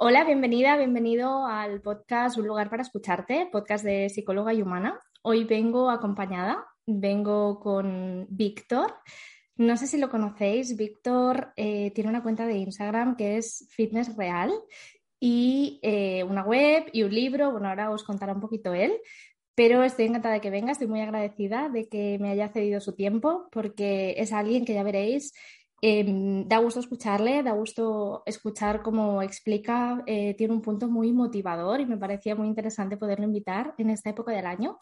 Hola, bienvenida, bienvenido al podcast Un lugar para escucharte, podcast de psicóloga y humana. Hoy vengo acompañada, vengo con Víctor. No sé si lo conocéis, Víctor eh, tiene una cuenta de Instagram que es Fitness Real y eh, una web y un libro. Bueno, ahora os contará un poquito él, pero estoy encantada de que venga, estoy muy agradecida de que me haya cedido su tiempo porque es alguien que ya veréis Em, da gusto escucharle, da gusto escuchar cómo explica, eh, tiene un punto muy motivador y me parecía muy interesante poderlo invitar en esta época del año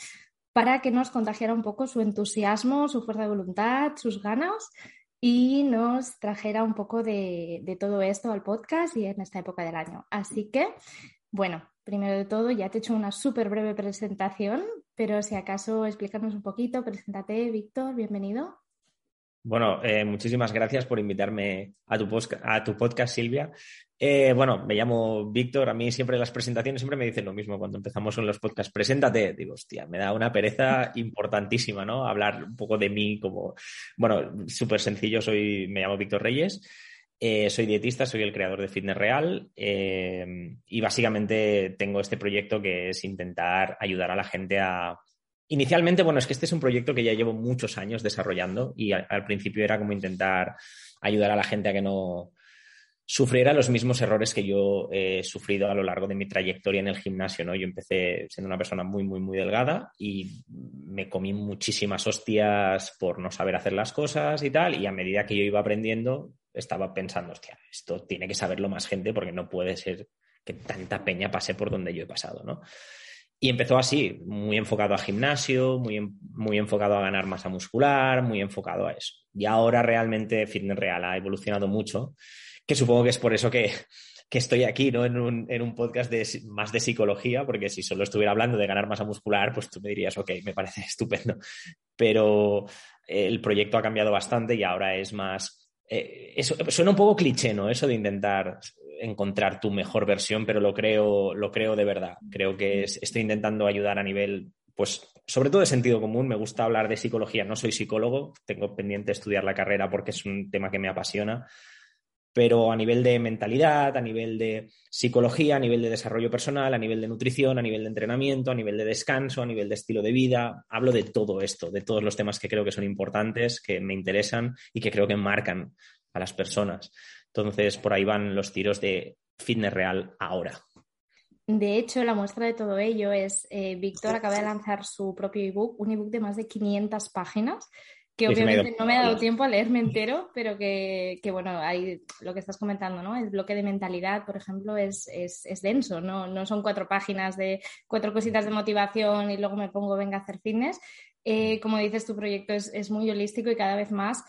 para que nos contagiara un poco su entusiasmo, su fuerza de voluntad, sus ganas y nos trajera un poco de, de todo esto al podcast y en esta época del año. Así que, bueno, primero de todo, ya te he hecho una súper breve presentación, pero si acaso explícanos un poquito, preséntate, Víctor, bienvenido. Bueno, eh, muchísimas gracias por invitarme a tu, podcast, Silvia. Eh, bueno, me llamo Víctor. A mí siempre las presentaciones siempre me dicen lo mismo cuando empezamos con los podcasts. Preséntate. Digo, hostia, me da una pereza importantísima, ¿no? Hablar un poco de mí como, bueno, súper sencillo. Soy, me llamo Víctor Reyes. Eh, soy dietista, soy el creador de Fitness Real y básicamente tengo este proyecto que es intentar ayudar a la gente a, Inicialmente, bueno, es que este es un proyecto que ya llevo muchos años desarrollando y al, principio era como intentar ayudar a la gente a que no sufriera los mismos errores que yo he sufrido a lo largo de mi trayectoria en el gimnasio, ¿no? Yo empecé siendo una persona muy, muy, muy delgada y me comí muchísimas hostias por no saber hacer las cosas y tal, y a medida que yo iba aprendiendo, estaba pensando, hostia, esto tiene que saberlo más gente porque no puede ser que tanta peña pase por donde yo he pasado, ¿no? Y empezó así, muy enfocado a gimnasio, muy, enfocado a ganar masa muscular, muy enfocado a eso. Y ahora realmente Fitness Real ha evolucionado mucho, que supongo que es por eso que, que estoy aquí, ¿no? En un, en un podcast más de psicología, porque si solo estuviera hablando de ganar masa muscular, pues tú me dirías, ok, me parece estupendo. Pero el proyecto ha cambiado bastante y ahora es más eh, eso, suena un poco cliché, ¿no? Eso de intentar encontrar tu mejor versión, pero lo creo, lo creo de verdad. Creo que estoy intentando ayudar a nivel, pues, sobre todo de sentido común. Me gusta hablar de psicología. No soy psicólogo, tengo pendiente estudiar la carrera porque es un tema que me apasiona. Pero a nivel de mentalidad, a nivel de psicología, a nivel de desarrollo personal, a nivel de nutrición, a nivel de entrenamiento, a nivel de descanso, a nivel de estilo de vida, hablo de todo esto, de todos los temas que creo que son importantes, que me interesan y que creo que marcan a las personas. Entonces, por ahí van los tiros de fitness real ahora. De hecho, la muestra de todo ello es, eh, Víctor acaba de lanzar su propio ebook, un ebook de más de 500 páginas, que obviamente no me ha dado tiempo a leerme entero, pero que, bueno, hay lo que estás comentando, ¿no? El bloque de mentalidad, por ejemplo, es, denso, ¿no? no son cuatro páginas de cuatro cositas de motivación y luego me pongo, venga a hacer fitness. Eh, como dices, tu proyecto es, es, muy holístico y cada vez más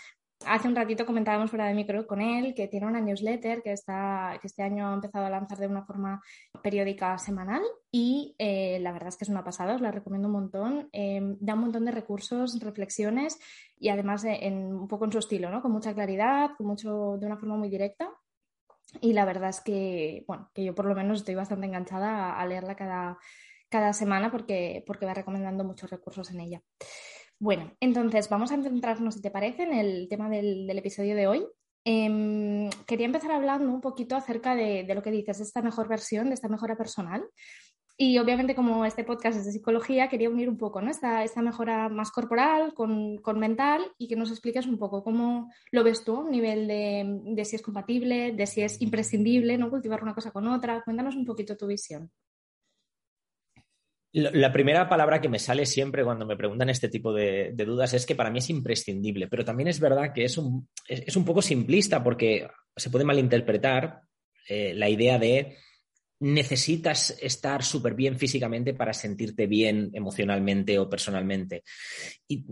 Hace un ratito comentábamos fuera de micro con él que tiene una newsletter que, está, que este año ha empezado a lanzar de una forma periódica semanal y eh, la verdad es que es una pasada, os la recomiendo un montón. Em, da un montón de recursos, reflexiones y además en, un poco en su estilo, ¿no? con mucha claridad, con mucho, de una forma muy directa. Y la verdad es que, bueno, que yo por lo menos estoy bastante enganchada a, a leerla cada, cada semana porque, porque va recomendando muchos recursos en ella. Bueno, entonces vamos a centrarnos, si te parece, en el tema del, episodio de hoy. Em, quería empezar hablando un poquito acerca de, lo que dices, de esta mejor versión, de esta mejora personal. Y obviamente, como este podcast es de psicología, quería unir un poco ¿no? esta, esta mejora más corporal con, mental y que nos expliques un poco cómo lo ves tú a nivel de, de si es compatible, de si es imprescindible no cultivar una cosa con otra. Cuéntanos un poquito tu visión. La primera palabra que me sale siempre cuando me preguntan este tipo de, dudas es que para mí es imprescindible, pero también es verdad que es un, es, un poco simplista porque se puede malinterpretar eh, la idea de necesitas estar súper bien físicamente para sentirte bien emocionalmente o personalmente. Y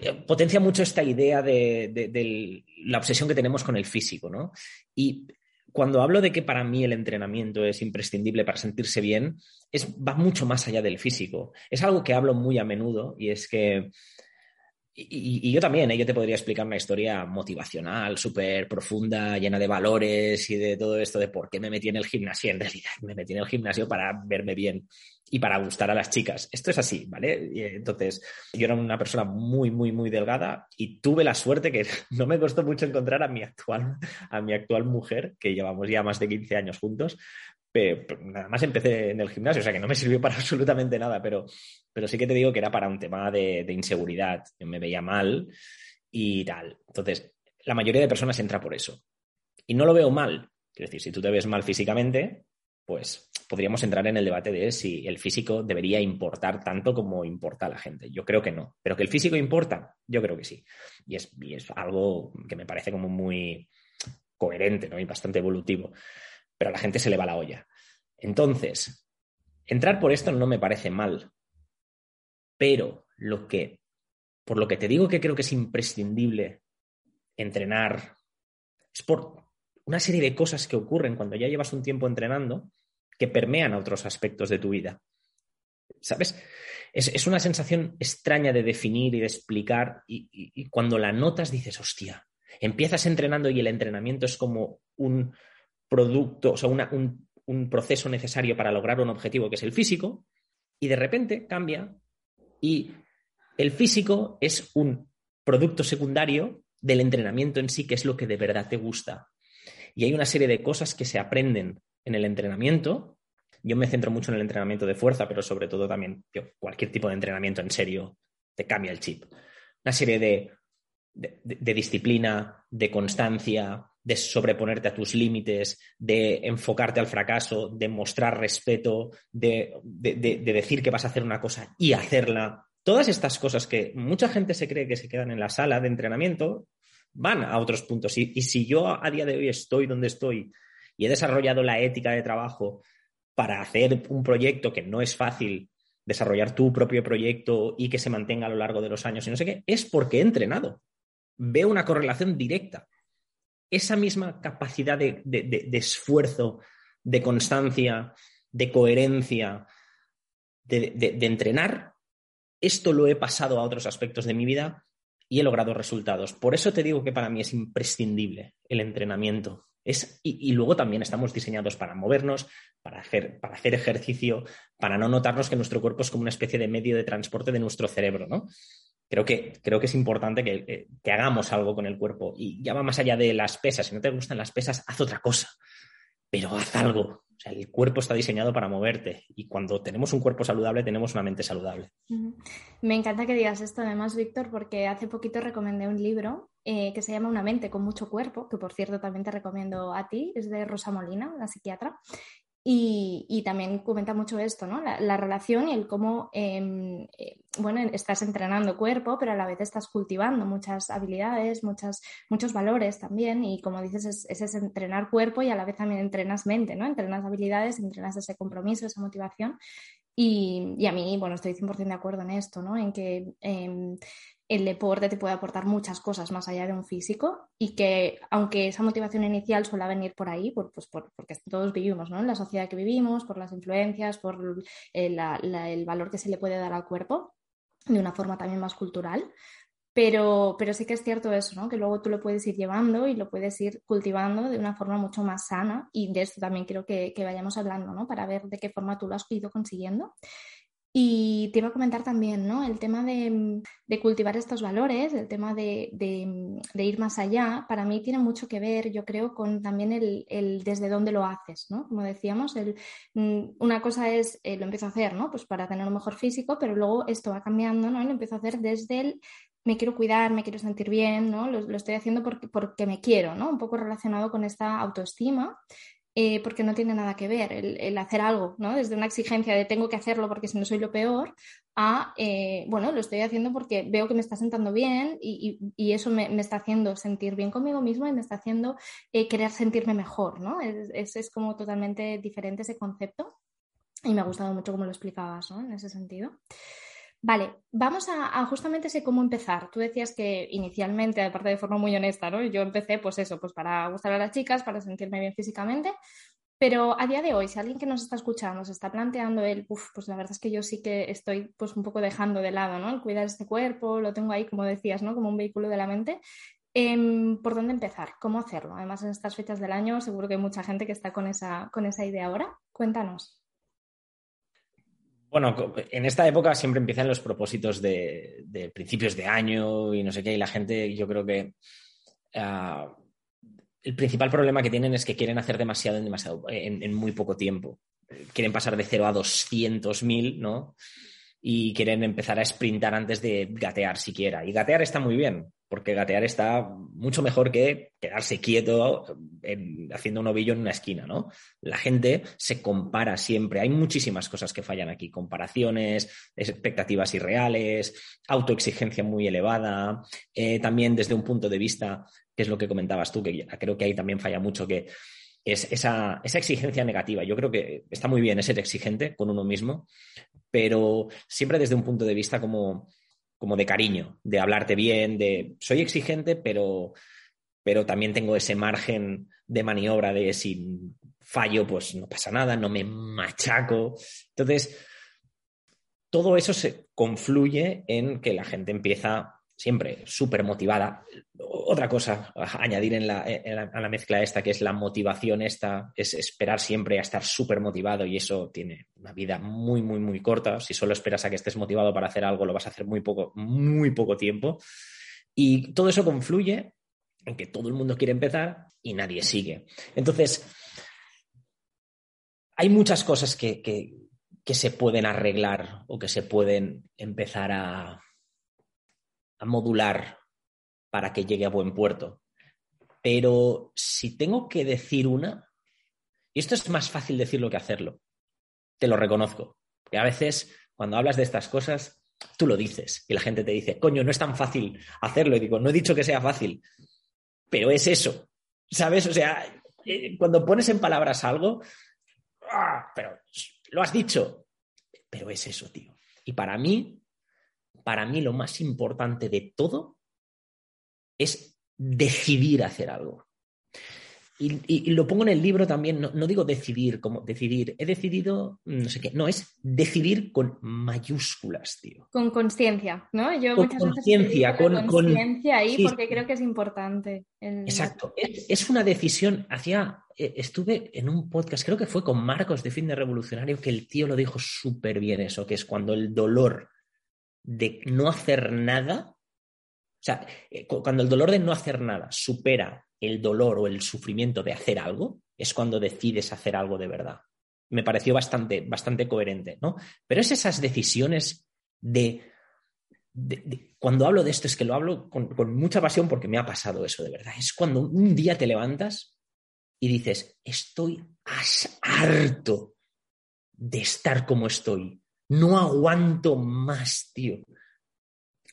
eh, potencia mucho esta idea de, de, la obsesión que tenemos con el físico, ¿no? Y cuando hablo de que para mí el entrenamiento es imprescindible para sentirse bien, es, va mucho más allá del físico. Es algo que hablo muy a menudo y es que y, yo también, ¿eh? yo te podría explicar una historia motivacional, súper profunda, llena de valores y de todo esto de por qué me metí en el gimnasio. En realidad, me metí en el gimnasio para verme bien y para gustar a las chicas. Esto es así, ¿vale? entonces, yo era una persona muy, muy, muy delgada y tuve la suerte que no me costó mucho encontrar a mi actual, a mi actual mujer, que llevamos ya más de 15 años juntos, nada más empecé en el gimnasio, o sea que no me sirvió para absolutamente nada, pero, pero sí que te digo que era para un tema de, inseguridad. Yo me veía mal y tal. Entonces, la mayoría de personas entra por eso. Y no lo veo mal. Quiero decir, si tú te ves mal físicamente, pues podríamos entrar en el debate de si el físico debería importar tanto como importa a la gente. Yo creo que no. Pero que el físico importa, yo creo que sí. Y es, y es algo que me parece como muy coherente ¿no? y bastante evolutivo pero a la gente se le va la olla. Entonces, entrar por esto no me parece mal, pero lo que, por lo que te digo que creo que es imprescindible entrenar, es por una serie de cosas que ocurren cuando ya llevas un tiempo entrenando que permean a otros aspectos de tu vida. ¿Sabes? Es, una sensación extraña de definir y de explicar y, y cuando la notas dices, hostia, empiezas entrenando y el entrenamiento es como un, producto, o sea, un, un proceso necesario para lograr un objetivo que es el físico, y de repente cambia y el físico es un producto secundario del entrenamiento en sí, que es lo que de verdad te gusta. Y hay una serie de cosas que se aprenden en el entrenamiento. Yo me centro mucho en el entrenamiento de fuerza, pero sobre todo también cualquier tipo de entrenamiento en serio te cambia el chip. Una serie de, disciplina, de constancia, de sobreponerte a tus límites, de enfocarte al fracaso, de mostrar respeto, de, decir que vas a hacer una cosa y hacerla. Todas estas cosas que mucha gente se cree que se quedan en la sala de entrenamiento van a otros puntos. Y, y si yo a día de hoy estoy donde estoy y he desarrollado la ética de trabajo para hacer un proyecto que no es fácil, desarrollar tu propio proyecto y que se mantenga a lo largo de los años y no sé qué, es porque he entrenado. Veo una correlación directa esa misma capacidad de, esfuerzo, de constancia, de coherencia, de, entrenar, esto lo he pasado a otros aspectos de mi vida y he logrado resultados. Por eso te digo que para mí es imprescindible el entrenamiento. Es, y, luego también estamos diseñados para movernos, para hacer, para hacer ejercicio, para no notarnos que nuestro cuerpo es como una especie de medio de transporte de nuestro cerebro, ¿no? Creo que, creo que es importante que, hagamos algo con el cuerpo. Y ya va más allá de las pesas. Si no te gustan las pesas, haz otra cosa. Pero haz algo. El cuerpo está diseñado para moverte. Y cuando tenemos un cuerpo saludable, tenemos una mente saludable. Me encanta que digas esto, además, Víctor, porque hace poquito recomendé un libro eh, que se llama Una mente con mucho cuerpo, que por cierto también te recomiendo a ti, es de Rosa Molina, la psiquiatra. Y, también comenta mucho esto, ¿no? La, relación y el cómo, em, eh, bueno, estás entrenando cuerpo, pero a la vez estás cultivando muchas habilidades, muchas, muchos valores también. Y como dices, es, es, entrenar cuerpo y a la vez también entrenas mente, ¿no? Entrenas habilidades, entrenas ese compromiso, esa motivación. Y, y a mí, bueno, estoy 100% de acuerdo en esto, ¿no? En que em, el deporte te puede aportar muchas cosas más allá de un físico y que aunque esa motivación inicial suele venir por ahí, por, pues porque todos vivimos ¿no? en la sociedad que vivimos, por las influencias, por el, el valor que se le puede dar al cuerpo de una forma también más cultural, pero, pero sí que es cierto eso, ¿no? que luego tú lo puedes ir llevando y lo puedes ir cultivando de una forma mucho más sana y de esto también quiero que, que vayamos hablando ¿no? para ver de qué forma tú lo has ido consiguiendo. Y te iba a comentar también, ¿no? El tema de, cultivar estos valores, el tema de, ir más allá, para mí tiene mucho que ver, yo creo, con también el, desde dónde lo haces, ¿no? Como decíamos, mm, una cosa es, eh, lo empiezo a hacer, ¿no? Pues para tener un mejor físico, pero luego esto va cambiando, ¿no? Y lo empiezo a hacer desde el me quiero cuidar, me quiero sentir bien, ¿no? Lo, lo estoy haciendo porque, porque me quiero, ¿no? Un poco relacionado con esta autoestima eh, porque no tiene nada que ver el, hacer algo, ¿no? Desde una exigencia de tengo que hacerlo porque si no soy lo peor, a, eh, bueno, lo estoy haciendo porque veo que me está sentando bien y, eso me, está haciendo sentir bien conmigo mismo y me está haciendo eh, querer sentirme mejor, ¿no? Es, es, como totalmente diferente ese concepto y me ha gustado mucho cómo lo explicabas. En ese sentido. Vale, vamos a, justamente ese cómo empezar. Tú decías que inicialmente, aparte de forma muy honesta, ¿no? Yo empecé, pues eso, pues para gustar a las chicas, para sentirme bien físicamente, Pero a día de hoy, si alguien que nos está escuchando se está planteando el, pues la verdad es que yo sí que estoy pues un poco dejando de lado, ¿no? El cuidar este cuerpo, lo tengo ahí, como decías, ¿no? Como un vehículo de la mente. Em, ¿Por dónde empezar? ¿Cómo hacerlo? Además, en estas fechas del año seguro que hay mucha gente que está con esa, con esa idea ahora. Cuéntanos. Bueno, en esta época siempre empiezan los propósitos de, principios de año y no sé qué, y la gente, yo creo que ah, el principal problema que tienen es que quieren hacer demasiado en, demasiado, en, muy poco tiempo. Quieren pasar de 0 a 200.000, ¿no? Y quieren empezar a sprintar antes de gatear siquiera. Y gatear está muy bien, porque gatear está mucho mejor que quedarse quieto haciendo un ovillo en una esquina, ¿no? La gente se compara siempre. Hay muchísimas cosas que fallan aquí. Comparaciones, expectativas irreales, autoexigencia muy elevada. Eh, también desde un punto de vista que es lo que comentabas tú, que creo que ahí también falla mucho, que es esa, exigencia negativa. Yo creo que está muy bien ser exigente con uno mismo, pero siempre desde un punto de vista como, como de cariño, de hablarte bien, de soy exigente, pero, pero también tengo ese margen de maniobra de si fallo, pues no pasa nada, no me machaco. Entonces, todo eso se confluye en que la gente empieza siempre súper motivada. Otra cosa añadir en la, a la mezcla esta, que es la motivación esta, es esperar siempre a estar súper motivado y eso tiene una vida muy, muy, muy corta. Si solo esperas a que estés motivado para hacer algo, lo vas a hacer muy poco, muy poco tiempo. Y todo eso confluye en que todo el mundo quiere empezar y nadie sigue. Entonces, hay muchas cosas que, que se pueden arreglar o que se pueden empezar a, a modular para que llegue a buen puerto. Pero si tengo que decir una, y esto es más fácil decirlo que hacerlo, te lo reconozco. Que a veces cuando hablas de estas cosas, tú lo dices y la gente te dice, coño, no es tan fácil hacerlo. Y digo, no he dicho que sea fácil, pero es eso. ¿Sabes? O sea, eh, cuando pones en palabras algo, ¡ah! pero lo has dicho, pero es eso, tío. Y para mí, para mí lo más importante de todo es decidir hacer algo. Y, lo pongo en el libro también, no, digo decidir como decidir, he decidido, no sé qué, no, es decidir con mayúsculas, tío. Con conciencia, ¿no? Yo con conciencia, con conciencia ahí porque creo que es importante. Exacto, es, una decisión, hacía, eh, estuve en un podcast, creo que fue con Marcos de Fin de Revolucionario, que el tío lo dijo súper bien eso, que es cuando el dolor de no hacer nada, o sea, eh, cuando el dolor de no hacer nada supera el dolor o el sufrimiento de hacer algo, es cuando decides hacer algo de verdad. Me pareció bastante, bastante coherente, ¿no? Pero es esas decisiones de, Cuando hablo de esto es que lo hablo con, con mucha pasión porque me ha pasado eso de verdad. Es cuando un día te levantas y dices, estoy harto de estar como estoy no aguanto más, tío.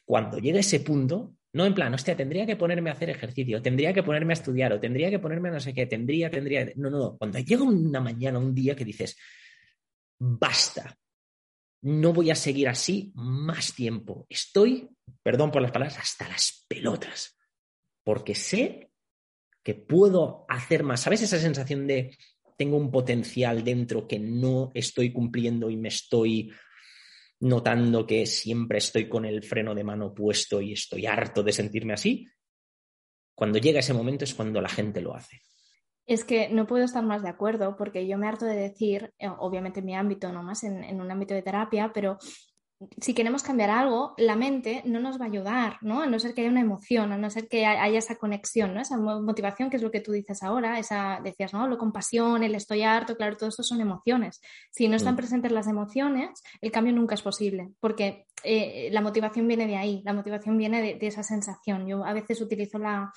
Cuando llega ese punto, no en plan, hostia, tendría que ponerme a hacer ejercicio, tendría que ponerme a estudiar o tendría que ponerme a no sé qué, tendría, tendría. No, no, no. Cuando llega una mañana, un día que dices, basta, no voy a seguir así más tiempo. Estoy, perdón por las palabras, hasta las pelotas. Porque sé que puedo hacer más. ¿Sabes esa sensación de tengo un potencial dentro que no estoy cumpliendo y me estoy notando que siempre estoy con el freno de mano puesto y estoy harto de sentirme así, cuando llega ese momento es cuando la gente lo hace. Es que no puedo estar más de acuerdo porque yo me harto de decir, eh, obviamente en mi ámbito, no más en, en un ámbito de terapia, pero si queremos cambiar algo, la mente no nos va a ayudar, ¿no? A no ser que haya una emoción, a no ser que haya esa conexión, ¿no? Esa motivación, que es lo que tú dices ahora, esa, decías, ¿no? Lo compasión, el estoy harto, claro, todo esto son emociones. Si no están mm. presentes las emociones, el cambio nunca es posible, porque eh, la motivación viene de ahí, la motivación viene de, esa sensación. Yo a veces utilizo la,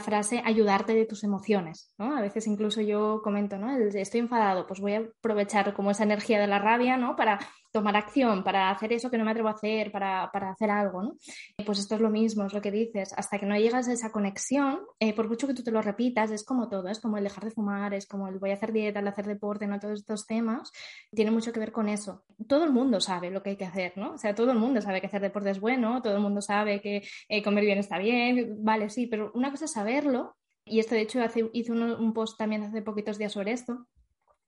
frase ayudarte de tus emociones, ¿no? A veces incluso yo comento, ¿no? estoy enfadado, pues voy a aprovechar como esa energía de la rabia, ¿no? Para tomar acción, para hacer eso que no me atrevo a hacer, para, hacer algo, ¿no? Pues esto es lo mismo, es lo que dices. Hasta que no llegas a esa conexión, eh, por mucho que tú te lo repitas, es como todo, es como el dejar de fumar, es como el voy a hacer dieta, el hacer deporte, ¿no? Todos estos temas, tiene mucho que ver con eso. Todo el mundo sabe lo que hay que hacer, ¿no? O sea, todo el mundo sabe que hacer deporte es bueno, todo el mundo sabe que eh, comer bien está bien, vale, sí, pero una cosa es saberlo, y esto de hecho hice un post también hace poquitos días sobre esto,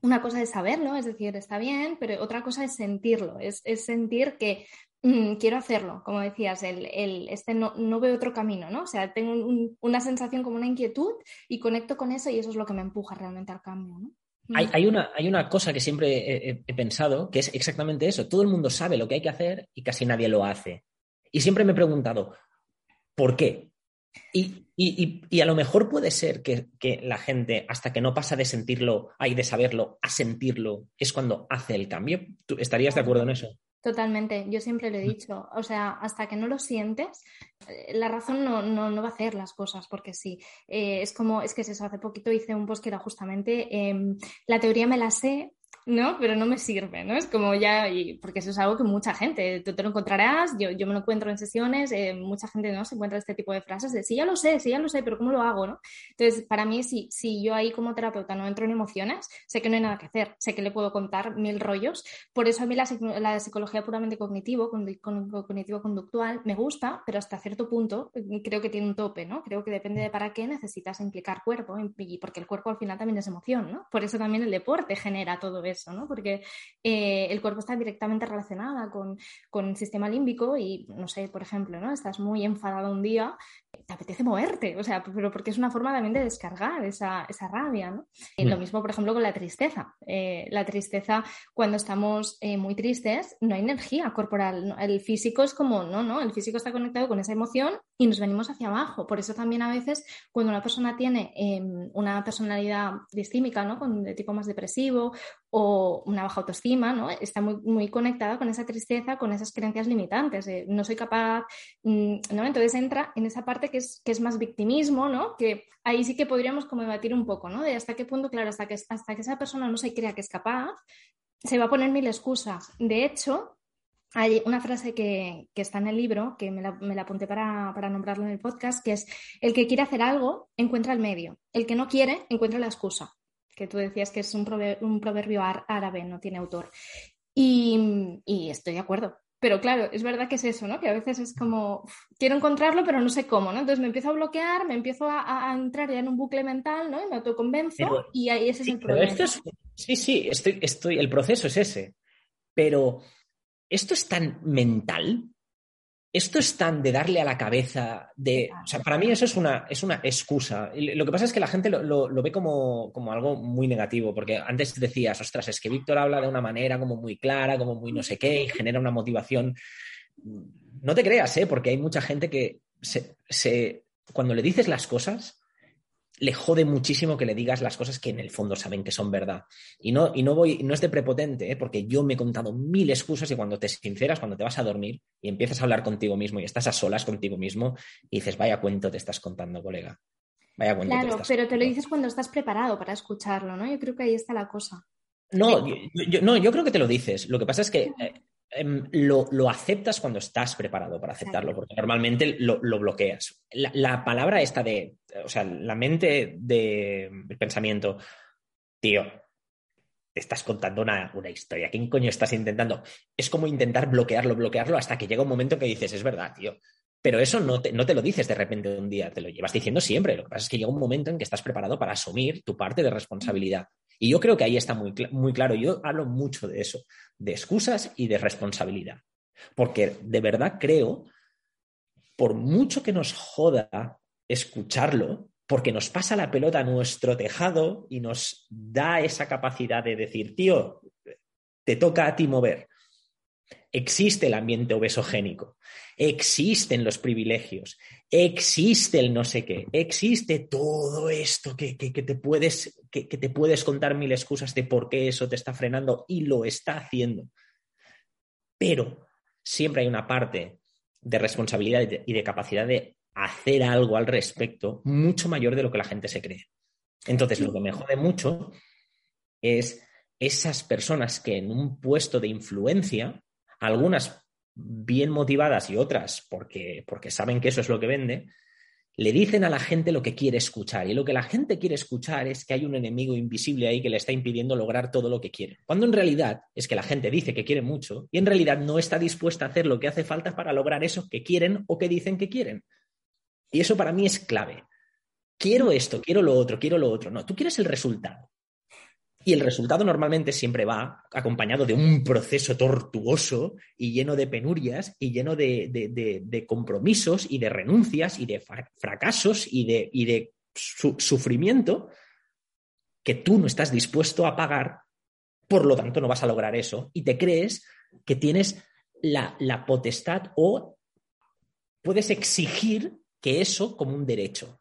una cosa es saberlo, es decir, está bien, pero otra cosa es sentirlo, es, sentir que mm, quiero hacerlo, como decías, el, este no, no, veo otro camino, ¿no? O sea, tengo una sensación como una inquietud y conecto con eso y eso es lo que me empuja realmente al cambio, ¿no? Hay, mm. una, hay una cosa que siempre he, pensado, que es exactamente eso. Todo el mundo sabe lo que hay que hacer y casi nadie lo hace. Y siempre me he preguntado, ¿por qué? Y, a lo mejor puede ser que, la gente, hasta que no pasa de sentirlo, hay de saberlo, a sentirlo, es cuando hace el cambio. ¿Tú estarías de acuerdo en eso? Totalmente, yo siempre lo he dicho, o sea, hasta que no lo sientes, eh, la razón no, no, va a hacer las cosas, porque sí, eh, es como, es que es eso, hace poquito hice un post que era justamente, em, la teoría me la sé, ¿no? Pero no me sirve, ¿no? Es como ya, y, porque eso es algo que mucha gente, tú te lo encontrarás, yo, yo me lo encuentro en sesiones, eh, mucha gente no se encuentra este tipo de frases de sí, ya lo sé, sí, ya lo sé, pero ¿cómo lo hago, no? Entonces, para mí, si, si yo ahí como terapeuta no entro en emociones, sé que no hay nada que hacer, sé que le puedo contar mil rollos, por eso a mí la, la psicología puramente cognitivo, cognitivo-conductual, me gusta, pero hasta cierto punto mm, creo que tiene un tope, ¿no? Creo que depende de para qué necesitas implicar cuerpo, porque el cuerpo al final también es emoción, ¿no? Por eso también el deporte genera todo eso porque eh, el cuerpo está directamente relacionado con, con, el sistema límbico y, no sé, por ejemplo, ¿no? Estás muy enfadado un día, te apetece moverte, o sea, pero porque es una forma también de descargar esa, esa rabia, ¿no? lo mm. mismo, por ejemplo, con la tristeza. Eh, la tristeza, cuando estamos eh, muy tristes, no hay energía corporal. El físico es como, no, no, el físico está conectado con esa emoción y nos venimos hacia abajo. Por eso también a veces cuando una persona tiene em, una personalidad distímica, ¿no? Con, de tipo más depresivo o una baja autoestima, ¿no? Está muy, muy conectada con esa tristeza, con esas creencias limitantes, no soy capaz, mm, ¿no? Entonces entra en esa parte que es, que es más victimismo, ¿no? Que ahí sí que podríamos como debatir un poco, ¿no? De hasta qué punto, claro, hasta que, hasta que esa persona no se crea que es capaz, se va a poner mil excusas. De hecho, hay una frase que, que está en el libro, que me la, me la apunté para, para, nombrarlo en el podcast, que es, el que quiere hacer algo, encuentra el medio. El que no quiere, encuentra la excusa que tú decías que es un, proverbio, árabe, no tiene autor. Y, estoy de acuerdo. Pero claro, es verdad que es eso, ¿no? Que a veces es como, quiero encontrarlo, pero no sé cómo, ¿no? Entonces me empiezo a bloquear, me empiezo a, entrar ya en un bucle mental, ¿no? Y me autoconvenzo y ahí ese es el problema. sí, sí, estoy, estoy, el proceso es ese. Pero esto es tan mental esto es tan de darle a la cabeza, de... O sea, para mí eso es una, es una excusa. Lo que pasa es que la gente lo, ve como, algo muy negativo, porque antes decías, ostras, es que Víctor habla de una manera como muy clara, como muy no sé qué, y genera una motivación. No te creas, ¿eh? Porque hay mucha gente que se, cuando le dices las cosas, le jode muchísimo que le digas las cosas que en el fondo saben que son verdad. Y no, y no voy, no es de prepotente, ¿eh? porque yo me he contado mil excusas y cuando te sinceras, cuando te vas a dormir y empiezas a hablar contigo mismo y estás a solas contigo mismo y dices, vaya cuento te estás contando, colega. Vaya cuento claro, pero te lo dices cuando estás preparado para escucharlo, ¿no? Yo creo que ahí está la cosa. No, yo, no, yo creo que te lo dices. Lo que pasa es que eh, Em, lo, aceptas cuando estás preparado para aceptarlo, porque normalmente lo, bloqueas. La, palabra esta de, o sea, la mente del pensamiento, tío, te estás contando una, historia, ¿qué coño estás intentando? Es como intentar bloquearlo, bloquearlo hasta que llega un momento que dices, es verdad, tío. Pero eso no te, no te lo dices de repente de un día, te lo llevas diciendo siempre. Lo que pasa es que llega un momento en que estás preparado para asumir tu parte de responsabilidad. Y yo creo que ahí está muy, muy claro. Yo hablo mucho de eso, de excusas y de responsabilidad. Porque de verdad creo, por mucho que nos joda escucharlo, porque nos pasa la pelota a nuestro tejado y nos da esa capacidad de decir, tío, te toca a ti mover. Existe el ambiente obesogénico, existen los privilegios, existe el no sé qué, existe todo esto que, te, puedes, que, te puedes contar mil excusas de por qué eso te está frenando y lo está haciendo. Pero siempre hay una parte de responsabilidad y de capacidad de hacer algo al respecto mucho mayor de lo que la gente se cree. Entonces, lo que me jode mucho es esas personas que en un puesto de influencia, algunas bien motivadas y otras porque, porque saben que eso es lo que vende, le dicen a la gente lo que quiere escuchar. Y lo que la gente quiere escuchar es que hay un enemigo invisible ahí que le está impidiendo lograr todo lo que quiere. Cuando en realidad es que la gente dice que quiere mucho y en realidad no está dispuesta a hacer lo que hace falta para lograr eso que quieren o que dicen que quieren. Y eso para mí es clave. Quiero esto, quiero lo otro, quiero lo otro. No, tú quieres el resultado. Y el resultado normalmente siempre va acompañado de un proceso tortuoso y lleno de penurias y lleno de, compromisos y de renuncias y de fracasos y de, sufrimiento que tú no estás dispuesto a pagar, por lo tanto no vas a lograr eso y te crees que tienes la, la potestad o puedes exigir que eso como un derecho.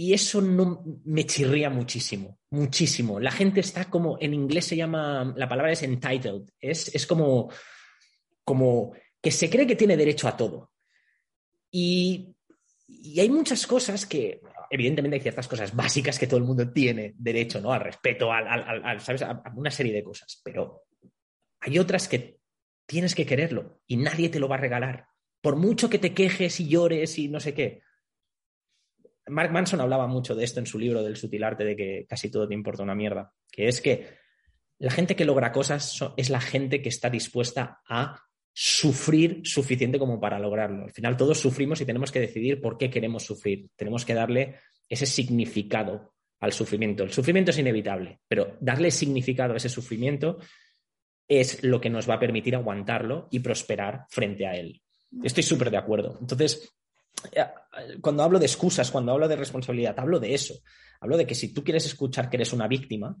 Y eso no me chirría muchísimo, muchísimo. La gente está como, en inglés se llama, la palabra es entitled, es, es como, como que se cree que tiene derecho a todo. Y, y, hay muchas cosas que, evidentemente hay ciertas cosas básicas que todo el mundo tiene derecho, ¿no? Al respeto, al, ¿sabes? a una serie de cosas. Pero hay otras que tienes que quererlo y nadie te lo va a regalar. Por mucho que te quejes y llores y no sé qué, Mark Manson hablaba mucho de esto en su libro del sutil arte de que casi todo te importa una mierda, que es que la gente que logra cosas es la gente que está dispuesta a sufrir suficiente como para lograrlo. Al final todos sufrimos y tenemos que decidir por qué queremos sufrir. Tenemos que darle ese significado al sufrimiento. El sufrimiento es inevitable, pero darle significado a ese sufrimiento es lo que nos va a permitir aguantarlo y prosperar frente a él. Estoy súper de acuerdo. Entonces, cuando hablo de excusas, cuando hablo de responsabilidad, hablo de eso. Hablo de que si tú quieres escuchar que eres una víctima,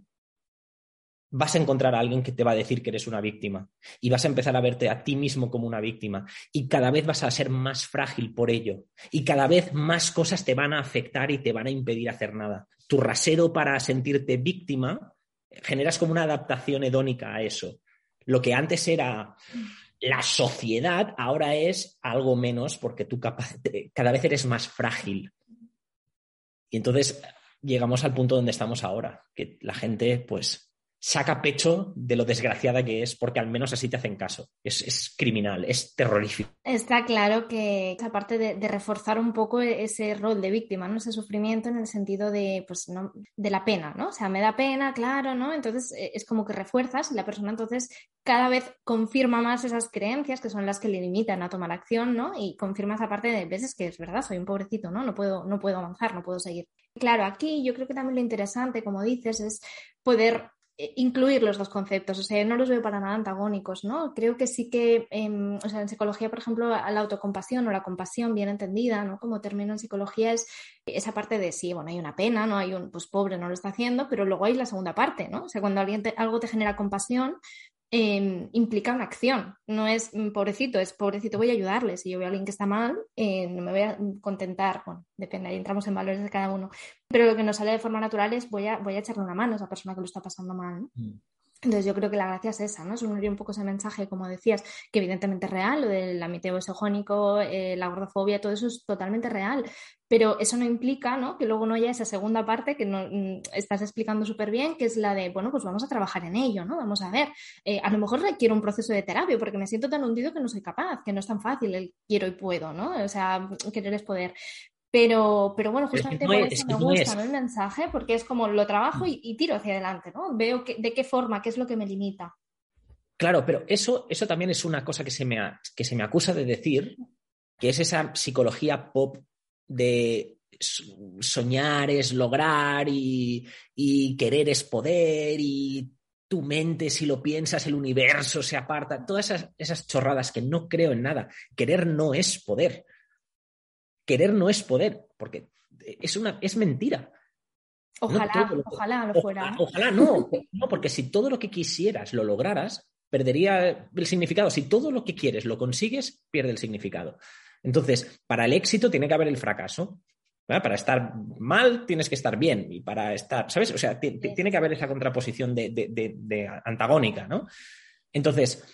vas a encontrar a alguien que te va a decir que eres una víctima y vas a empezar a verte a ti mismo como una víctima y cada vez vas a ser más frágil por ello y cada vez más cosas te van a afectar y te van a impedir hacer nada. Tu rasero para sentirte víctima generas como una adaptación hedónica a eso. Lo que antes era la sociedad ahora es algo menos porque tú cada vez eres más frágil. Y entonces llegamos al punto donde estamos ahora, que la gente pues saca pecho de lo desgraciada que es, porque al menos así te hacen caso. Es, criminal, es terrorífico. Está claro que aparte de, reforzar un poco ese rol de víctima, ¿no? Ese sufrimiento en el sentido de, pues, ¿no? de la pena, ¿no? O sea, me da pena, claro, ¿no? Entonces eh, es como que refuerzas y la persona entonces cada vez confirma más esas creencias que son las que le limitan a tomar acción, ¿no? Y confirma esa parte de veces que es verdad, soy un pobrecito, ¿no? No puedo, no puedo avanzar, no puedo seguir. Claro, aquí yo creo que también lo interesante, como dices, es poder incluir los dos conceptos, o sea, no los veo para nada antagónicos, ¿no? Creo que sí que, em, o sea, en psicología, por ejemplo, la autocompasión o la compasión bien entendida, ¿no? Como término en psicología es esa parte de sí, bueno, hay una pena, ¿no? Hay un, pues pobre no lo está haciendo, pero luego hay la segunda parte, ¿no? O sea, cuando alguien algo te genera compasión, Em, implica una acción. No es mm, pobrecito, es pobrecito, voy a ayudarle. Si yo veo a alguien que está mal, eh, no me voy a contentar. Bueno, depende, ahí entramos en valores de cada uno. Pero lo que nos sale de forma natural es voy a, voy a echarle una mano a esa persona que lo está pasando mal. Mm. Entonces yo creo que la gracia es esa, ¿no? Es unir un poco ese mensaje, como decías, que evidentemente es real, lo del amiteo esogónico, eh, la gordofobia, todo eso es totalmente real, pero eso no implica, ¿no? Que luego no haya esa segunda parte que no, mm, estás explicando súper bien, que es la de, bueno, pues vamos a trabajar en ello, ¿no? Vamos a ver, eh, a lo mejor requiero un proceso de terapia porque me siento tan hundido que no soy capaz, que no es tan fácil el quiero y puedo, ¿no? O sea, querer es poder. Pero, pero bueno, justamente por eso me gusta el mensaje, porque es como lo trabajo y, tiro hacia adelante, ¿no? Veo de qué forma, qué es lo que me limita. Claro, pero eso, eso también es una cosa que se, me que se me acusa de decir, que es esa psicología pop de soñar es lograr y, y querer es poder y tu mente, si lo piensas, el universo se aparta, todas esas, esas chorradas que no creo en nada. Querer no es poder querer no es poder, porque es, una, es mentira. Ojalá, ojalá lo fuera. Ojalá, no, no, porque si todo lo que quisieras lo lograras, perdería el significado. Si todo lo que quieres lo consigues, pierde el significado. Entonces, para el éxito tiene que haber el fracaso. Para estar mal tienes que estar bien y para estar, ¿sabes? O sea, tiene que haber esa contraposición de, de antagónica, ¿no? Entonces,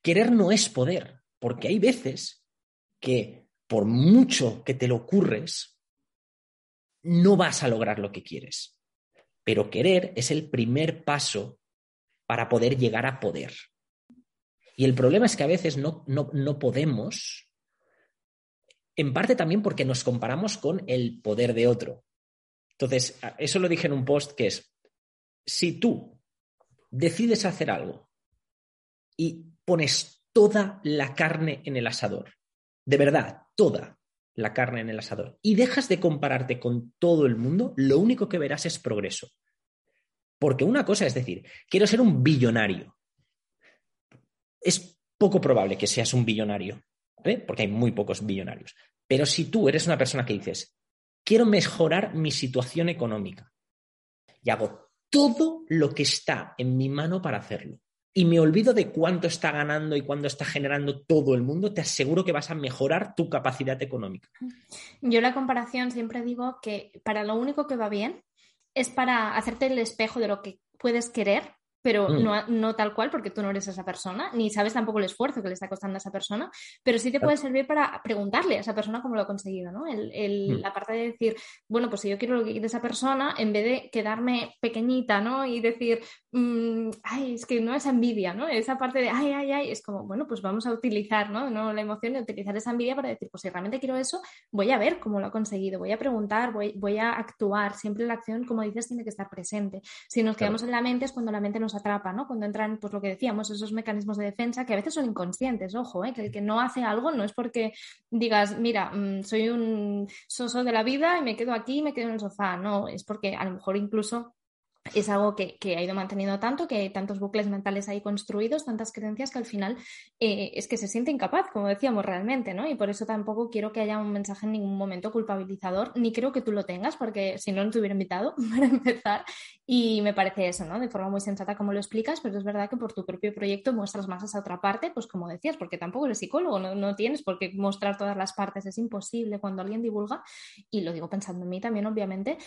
querer no es poder, porque hay veces que por mucho que te lo ocurres, no vas a lograr lo que quieres. Pero querer es el primer paso para poder llegar a poder. Y el problema es que a veces no, no, podemos, en parte también porque nos comparamos con el poder de otro. Entonces, eso lo dije en un post que es, si tú decides hacer algo y pones toda la carne en el asador, de verdad, toda la carne en el asador y dejas de compararte con todo el mundo, lo único que verás es progreso. Porque una cosa es decir, quiero ser un billonario. Es poco probable que seas un billonario, ¿vale? Porque hay muy pocos billonarios. Pero si tú eres una persona que dices, quiero mejorar mi situación económica y hago todo lo que está en mi mano para hacerlo y me olvido de cuánto está ganando y cuánto está generando todo el mundo, te aseguro que vas a mejorar tu capacidad económica. Yo la comparación siempre digo que para lo único que va bien es para hacerte el espejo de lo que puedes querer pero mm. no, tal cual, porque tú no eres esa persona, ni sabes tampoco el esfuerzo que le está costando a esa persona, pero sí te puede servir para preguntarle a esa persona cómo lo ha conseguido, ¿no? Mm. La parte de decir, bueno, pues si yo quiero lo que quiere esa persona, en vez de quedarme pequeñita, ¿no? Y decir, mm, ay, es que no es envidia, ¿no? Esa parte de, ay, ay, ay, es como, bueno, pues vamos a utilizar, ¿no? no la emoción de utilizar esa envidia para decir, pues si realmente quiero eso, voy a ver cómo lo ha conseguido, voy a preguntar, voy, voy a actuar, siempre la acción, como dices, tiene que estar presente. Si nos quedamos en la mente es cuando la mente nos atrapa, ¿no? Cuando entran, pues lo que decíamos, esos mecanismos de defensa que a veces son inconscientes, ojo, ¿eh? que el que no hace algo no es porque digas, mira, mm, soy un soso de la vida y me quedo aquí y me quedo en el sofá, no, es porque a lo mejor incluso es algo que, ha ido manteniendo tanto, que hay tantos bucles mentales ahí construidos, tantas creencias que al final eh, es que se siente incapaz, como decíamos realmente, ¿no? Y por eso tampoco quiero que haya un mensaje en ningún momento culpabilizador, ni creo que tú lo tengas, porque si no, no te hubiera invitado para empezar. Y me parece eso, ¿no? De forma muy sensata como lo explicas, pero es verdad que por tu propio proyecto muestras más esa otra parte, pues como decías, porque tampoco eres psicólogo, no, no tienes por qué mostrar todas las partes, es imposible cuando alguien divulga, y lo digo pensando en mí también, obviamente,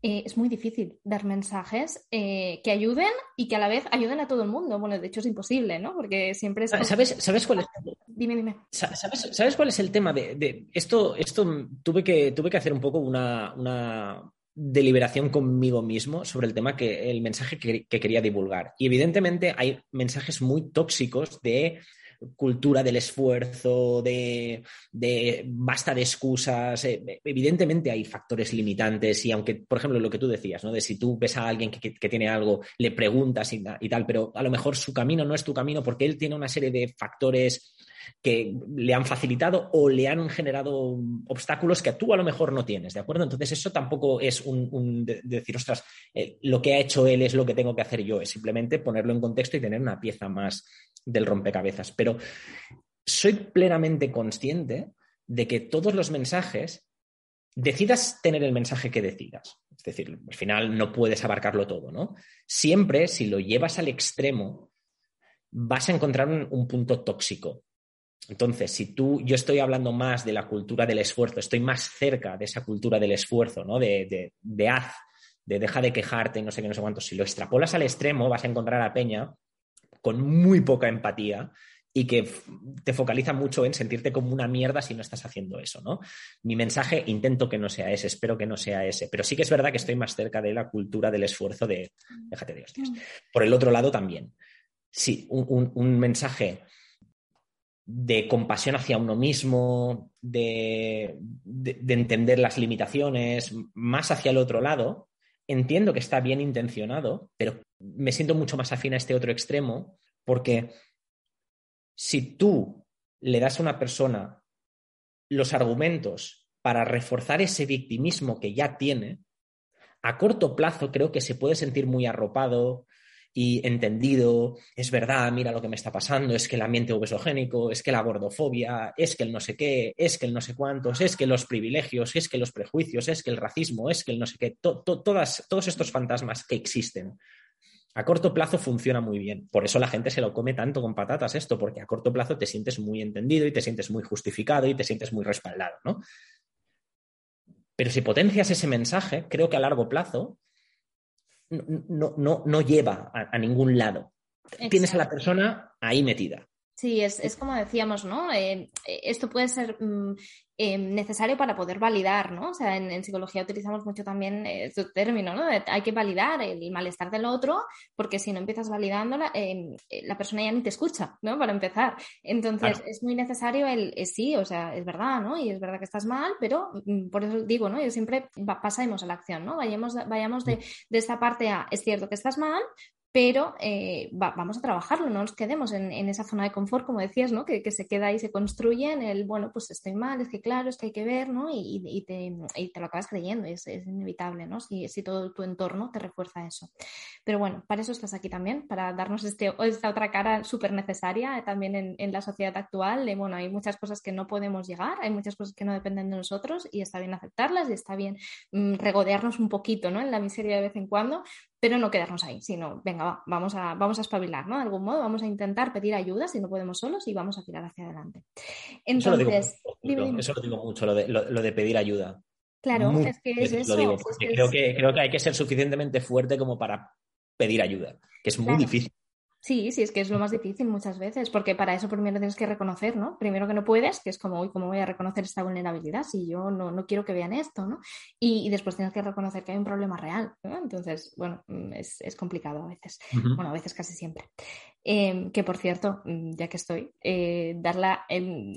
eh, es muy difícil dar mensajes eh, que ayuden y que a la vez ayuden a todo el mundo. Bueno, de hecho es imposible, ¿no? Porque siempre es... ¿Sabes, ¿sabes cuál es? Dime, dime. ¿Sabes, ¿sabes cuál es el tema de, esto? Esto tuve que, tuve que hacer un poco una, una deliberación conmigo mismo sobre el tema que el mensaje que, que, quería divulgar. Y evidentemente hay mensajes muy tóxicos de cultura del esfuerzo, de, basta de excusas. Eh, evidentemente hay factores limitantes y aunque, por ejemplo, lo que tú decías, ¿no? De si tú ves a alguien que, tiene algo, le preguntas y, y tal, pero a lo mejor su camino no es tu camino porque él tiene una serie de factores que le han facilitado o le han generado obstáculos que tú a lo mejor no tienes, ¿de acuerdo? Entonces eso tampoco es un, decir, ostras, eh, lo que ha hecho él es lo que tengo que hacer yo, es simplemente ponerlo en contexto y tener una pieza más del rompecabezas. Pero soy plenamente consciente de que todos los mensajes, decidas tener el mensaje que decidas. Es decir, al final no puedes abarcarlo todo, ¿no? Siempre, si lo llevas al extremo, vas a encontrar un punto tóxico. Entonces, si tú, yo estoy hablando más de la cultura del esfuerzo, estoy más cerca de esa cultura del esfuerzo, ¿no? De, de, haz, de deja de quejarte, no sé qué, no sé cuánto. Si lo extrapolas al extremo, vas a encontrar a Peña con muy poca empatía y que te focaliza mucho en sentirte como una mierda si no estás haciendo eso, ¿no? Mi mensaje intento que no sea ese, espero que no sea ese, pero sí que es verdad que estoy más cerca de la cultura del esfuerzo de déjate de hostias. Mm. Por el otro lado también, sí, un mensaje de compasión hacia uno mismo, de, entender las limitaciones, más hacia el otro lado, entiendo que está bien intencionado, pero me siento mucho más afín a este otro extremo, porque si tú le das a una persona los argumentos para reforzar ese victimismo que ya tiene, a corto plazo creo que se puede sentir muy arropado, y entendido, es verdad, mira lo que me está pasando, es que el ambiente obesogénico, es que la gordofobia, es que el no sé qué, es que el no sé cuántos, es que los privilegios, es que los prejuicios, es que el racismo, es que el no sé qué, todas, todos estos fantasmas que existen. A corto plazo funciona muy bien. Por eso la gente se lo come tanto con patatas esto, porque a corto plazo te sientes muy entendido y te sientes muy justificado y te sientes muy respaldado, ¿no? Pero si potencias ese mensaje, creo que a largo plazo no, no, no lleva a, ningún lado. Tienes a la persona ahí metida. Sí, es, como decíamos, ¿no? Eh, esto puede ser mm, eh, necesario para poder validar, ¿no? O sea, en, psicología utilizamos mucho también este término, ¿no? hay que validar el malestar del otro, porque si no empiezas validándola, eh, la persona ya ni te escucha, ¿no? Para empezar. Entonces, es muy necesario el, sí, o sea, es verdad, ¿no? Y es verdad que estás mal, pero mm, por eso digo, ¿no? Yo siempre pasemos a la acción, ¿no? Vayamos, vayamos de, mm. de esta parte a, es cierto que estás mal, pero eh, vamos a trabajarlo, no nos quedemos en, esa zona de confort, como decías, ¿no? Que, se queda y se construye en el, bueno, pues estoy mal, es que claro, es que hay que ver, ¿no? Y, te, lo acabas creyendo, es, es inevitable, ¿no? Si, si, todo tu entorno te refuerza eso. Pero bueno, para eso estás aquí también, para darnos este, esta otra cara súper necesaria también en, en, la sociedad actual. Bueno, hay muchas cosas que no podemos llegar, hay muchas cosas que no dependen de nosotros y está bien aceptarlas y está bien mm, regodearnos un poquito, ¿no? En la miseria de vez en cuando, pero no quedarnos ahí, sino, venga, vamos, a, vamos a espabilar, ¿no? De algún modo, vamos a intentar pedir ayuda si no podemos solos y vamos a tirar hacia adelante. Entonces, eso lo digo mucho, lo, de, lo, de pedir ayuda. Claro, es que es eso. creo, que, creo que hay que ser suficientemente fuerte como para pedir ayuda, que es muy difícil. Sí, sí, es que es lo más difícil muchas veces, porque para eso primero tienes que reconocer, ¿no? Primero que no puedes, que es como, uy, ¿cómo voy a reconocer esta vulnerabilidad si yo no, no quiero que vean esto, ¿no? Y, después tienes que reconocer que hay un problema real, ¿no? Entonces, bueno, mm, es, es complicado a veces, bueno, a veces casi siempre. Em, que por cierto, mm, ya que estoy, eh, darla,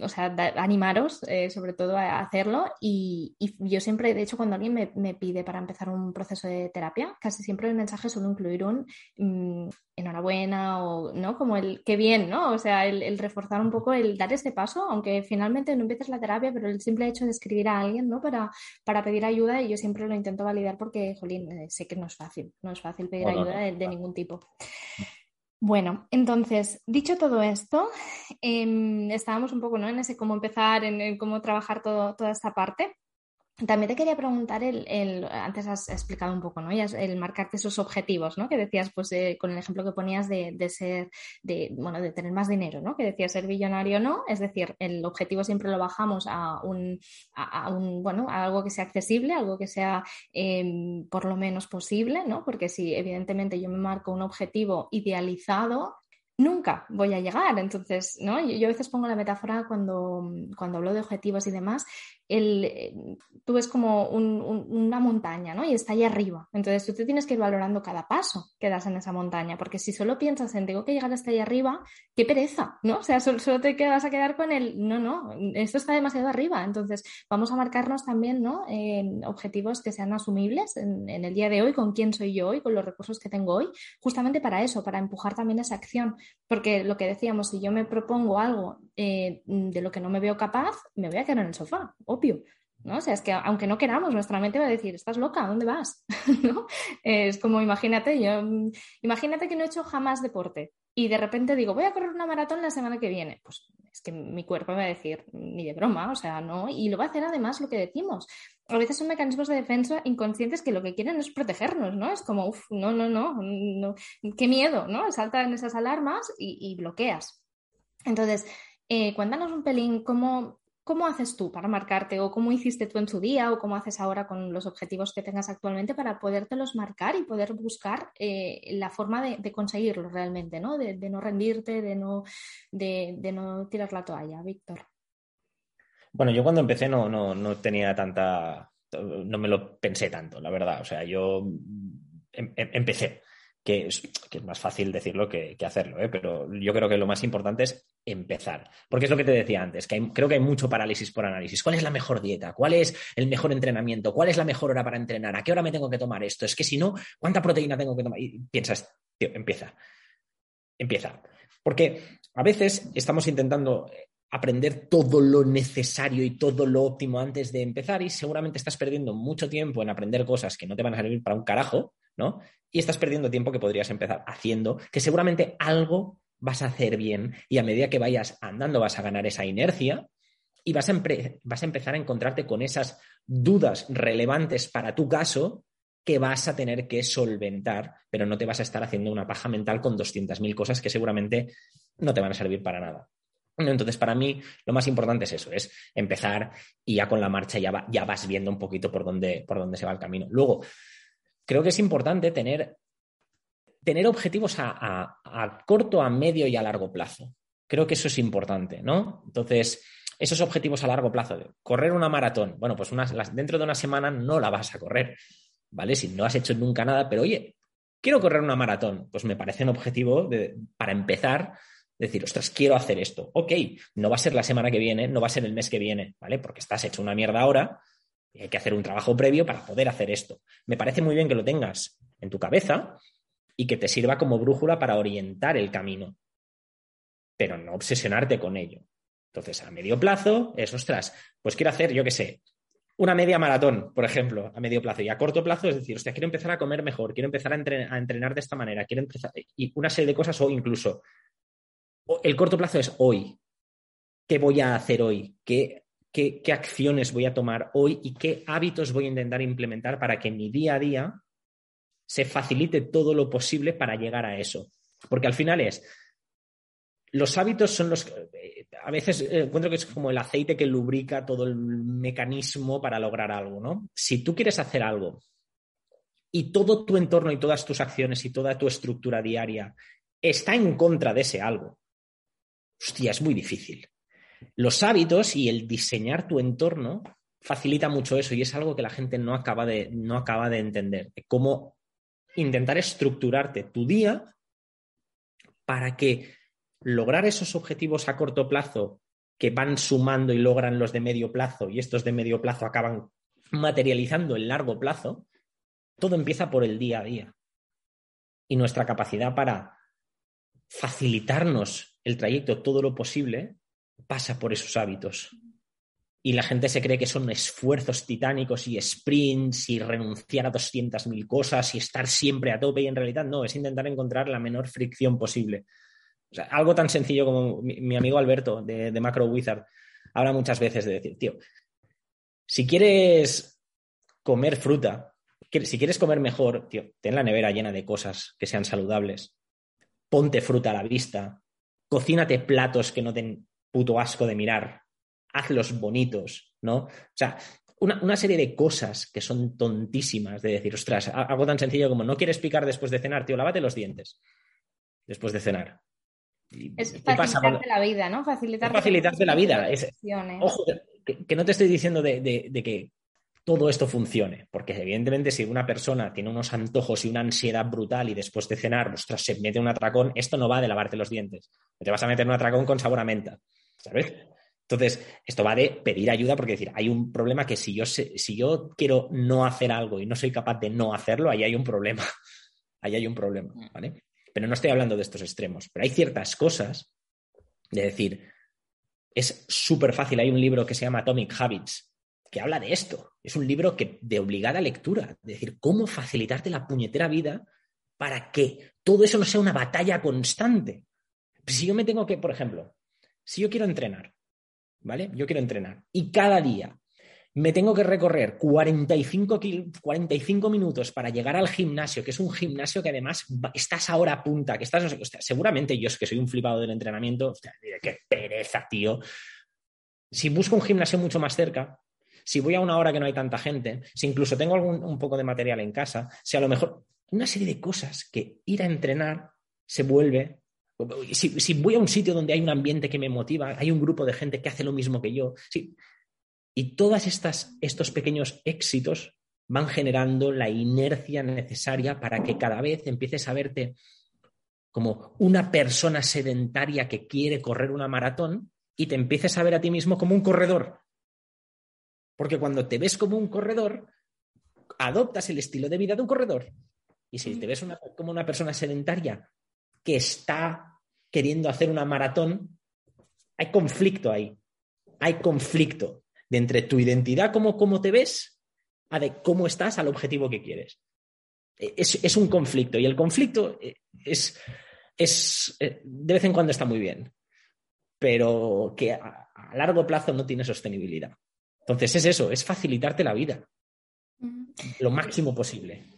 o sea, animaros eh, sobre todo a hacerlo y, yo siempre, de hecho, cuando alguien me, pide para empezar un proceso de terapia, casi siempre el mensaje suele incluir un mm, enhorabuena o, ¿no? Como el qué bien, ¿no? O sea, el, reforzar un poco el dar este paso, aunque finalmente no empieces la terapia, pero el simple hecho de escribir a alguien, ¿no? Para, para pedir ayuda y yo siempre lo intento validar porque, jolín, eh, sé que no es fácil, no es fácil pedir ayuda de ningún tipo. Bueno, entonces, dicho todo esto, em, estábamos un poco ¿no? en ese cómo empezar, en, cómo trabajar todo, toda esta parte. También te quería preguntar, el, antes has explicado un poco, ¿no? el marcarte esos objetivos, ¿no? Que decías, pues, con el ejemplo que ponías de, ser, de, bueno, de tener más dinero, ¿no? Que decías ser billonario o no, es decir, el objetivo siempre lo bajamos a un, a, un bueno, a algo que sea accesible, algo que sea em, por lo menos posible, ¿no? Porque si evidentemente yo me marco un objetivo idealizado, nunca voy a llegar. Entonces, ¿no? Yo, a veces pongo la metáfora cuando, cuando hablo de objetivos y demás, eh, tú ves como una montaña, ¿no? Y está ahí arriba. Entonces tú te tienes que ir valorando cada paso que das en esa montaña, porque si solo piensas en tengo que llegar hasta ahí arriba, qué pereza, ¿no? O sea, solo, te vas a quedar con el, no, no, esto está demasiado arriba. Entonces vamos a marcarnos también, ¿no? objetivos que sean asumibles en, el día de hoy, con quién soy yo hoy, con los recursos que tengo hoy, justamente para eso, para empujar también esa acción. Porque lo que decíamos, si yo me propongo algo eh, de lo que no me veo capaz, me voy a quedar en el sofá, ¿no? O sea, es que aunque no queramos, nuestra mente va a decir, estás loca, ¿dónde vas? ¿No? Es como, imagínate, yo, imagínate que no he hecho jamás deporte y de repente digo, voy a correr una maratón la semana que viene. Pues es que mi cuerpo me va a decir, ni de broma, o sea, no, y lo va a hacer además lo que decimos. A veces son mecanismos de defensa inconscientes que lo que quieren es protegernos, ¿no? Es como, uff, no, no, no, no, qué miedo, ¿no? Saltan esas alarmas y, bloqueas. Entonces, eh, cuéntanos un pelín cómo, ¿Cómo haces tú para marcarte o cómo hiciste tú en su día o cómo haces ahora con los objetivos que tengas actualmente para podértelos marcar y poder buscar eh, la forma de, conseguirlo realmente, ¿no? De, no rendirte, de no, de, no tirar la toalla, Víctor? Bueno, yo cuando empecé no, no, no tenía tanta, no me lo pensé tanto, la verdad. O sea, yo em, em, empecé que es, más fácil decirlo que, hacerlo, ¿eh? pero yo creo que lo más importante es empezar. Porque es lo que te decía antes, que creo que hay mucho parálisis por análisis. ¿Cuál es la mejor dieta? ¿Cuál es el mejor entrenamiento? ¿Cuál es la mejor hora para entrenar? ¿A qué hora me tengo que tomar esto? Es que si no, ¿cuánta proteína tengo que tomar? Y piensas, tío, empieza. Empieza. Porque a veces estamos intentando aprender todo lo necesario y todo lo óptimo antes de empezar y seguramente estás perdiendo mucho tiempo en aprender cosas que no te van a servir para un carajo, ¿no? Y estás perdiendo tiempo que podrías empezar haciendo, que seguramente algo vas a hacer bien y a medida que vayas andando vas a ganar esa inercia y vas a, vas a empezar a encontrarte con esas dudas relevantes para tu caso que vas a tener que solventar, pero no te vas a estar haciendo una paja mental con 200.000 cosas que seguramente no te van a servir para nada. Entonces, para mí, lo más importante es eso, es empezar y ya con la marcha ya, ya vas viendo un poquito por dónde, por dónde se va el camino. Luego, creo que es importante tener, tener objetivos a, corto, a medio y a largo plazo. Creo que eso es importante, ¿no? Entonces, esos objetivos a largo plazo, de correr una maratón, bueno, pues dentro de una semana no la vas a correr, ¿vale? Si no has hecho nunca nada, pero oye, quiero correr una maratón, pues me parece un objetivo para empezar decir, ostras, quiero hacer esto. Ok, no va a ser la semana que viene, no va a ser el mes que viene, ¿vale? Porque estás hecho una mierda ahora y hay que hacer un trabajo previo para poder hacer esto. Me parece muy bien que lo tengas en tu cabeza y que te sirva como brújula para orientar el camino, pero no obsesionarte con ello. Entonces, a medio plazo es, ostras, pues quiero hacer, yo qué sé, una media maratón, por ejemplo, a medio plazo. Y a corto plazo es decir, hostia, quiero empezar a comer mejor, quiero empezar a entrenar, de esta manera, quiero empezar, y una serie de cosas, o incluso, el corto plazo es hoy. ¿Qué voy a hacer hoy? ¿Qué, qué, qué acciones voy a tomar hoy y qué hábitos voy a intentar implementar para que mi día a día se facilite todo lo posible para llegar a eso? Porque al final es, los hábitos son los que a veces eh, encuentro que es como el aceite que lubrica todo el mecanismo para lograr algo, ¿no? Si tú quieres hacer algo y todo tu entorno y todas tus acciones y toda tu estructura diaria está en contra de ese algo, hostia, es muy difícil. Los hábitos y el diseñar tu entorno facilita mucho eso y es algo que la gente no acaba de, no acaba de entender. Cómo intentar estructurarte tu día para que lograr esos objetivos a corto plazo que van sumando y logran los de medio plazo y estos de medio plazo acaban materializando el largo plazo, todo empieza por el día a día. Y nuestra capacidad para facilitarnos el trayecto todo lo posible pasa por esos hábitos. Y la gente se cree que son esfuerzos titánicos y sprints y renunciar a 200.000 cosas y estar siempre a tope y en realidad no, es intentar encontrar la menor fricción posible. Algo tan sencillo como mi, amigo Alberto de, Macro Wizard habla muchas veces de decir, tío, si quieres comer fruta, si quieres comer mejor, tío, ten la nevera llena de cosas que sean saludables, ponte fruta a la vista, cocínate platos que no den puto asco de mirar, hazlos bonitos, ¿no? O sea, una, una, serie de cosas que son tontísimas de decir, ostras, algo tan sencillo como no quieres picar después de cenar, tío, lávate los dientes después de cenar. Es facilitarte la vida, ¿no? Facilitarte, la vida. ojo, que, no te estoy diciendo de, que todo esto funcione, porque evidentemente si una persona tiene unos antojos y una ansiedad brutal y después de cenar, ostras, se mete un atracón, esto no va de lavarte los dientes. Te vas a meter un atracón con sabor a menta, ¿sabes? Entonces, esto va de pedir ayuda porque decir, hay un problema que si yo, si yo quiero no hacer algo y no soy capaz de no hacerlo, ahí hay un problema. Ahí hay un problema, ¿vale? Pero no estoy hablando de estos extremos. Pero hay ciertas cosas de decir, es súper fácil. Hay un libro que se llama Atomic Habits que habla de esto. Es un libro que, de obligada lectura. Es decir, cómo facilitarte la puñetera vida para que todo eso no sea una batalla constante. Si yo me tengo que, por ejemplo, si yo quiero entrenar, ¿vale? Yo quiero entrenar y cada día me tengo que recorrer 45, 45 minutos para llegar al gimnasio, que es un gimnasio que además estás ahora a punta, que estás, seguramente yo es que soy un flipado del entrenamiento, hostia, qué pereza, tío. Si busco un gimnasio mucho más cerca, si voy a una hora que no hay tanta gente, si incluso tengo algún, un poco de material en casa, si a lo mejor una serie de cosas que ir a entrenar se vuelve si, si, voy a un sitio donde hay un ambiente que me motiva, hay un grupo de gente que hace lo mismo que yo, sí, y todos estos pequeños éxitos van generando la inercia necesaria para que cada vez empieces a verte como una persona sedentaria que quiere correr una maratón y te empieces a ver a ti mismo como un corredor. Porque cuando te ves como un corredor, adoptas el estilo de vida de un corredor. Y si te ves como una persona sedentaria que está queriendo hacer una maratón, hay conflicto ahí. Hay conflicto de entre tu identidad, como cómo te ves, a de cómo estás al objetivo que quieres. E, es, un conflicto y el conflicto eh, es, es, eh, de vez en cuando está muy bien, pero que a, largo plazo no tiene sostenibilidad. Entonces es eso, es facilitarte la vida lo máximo posible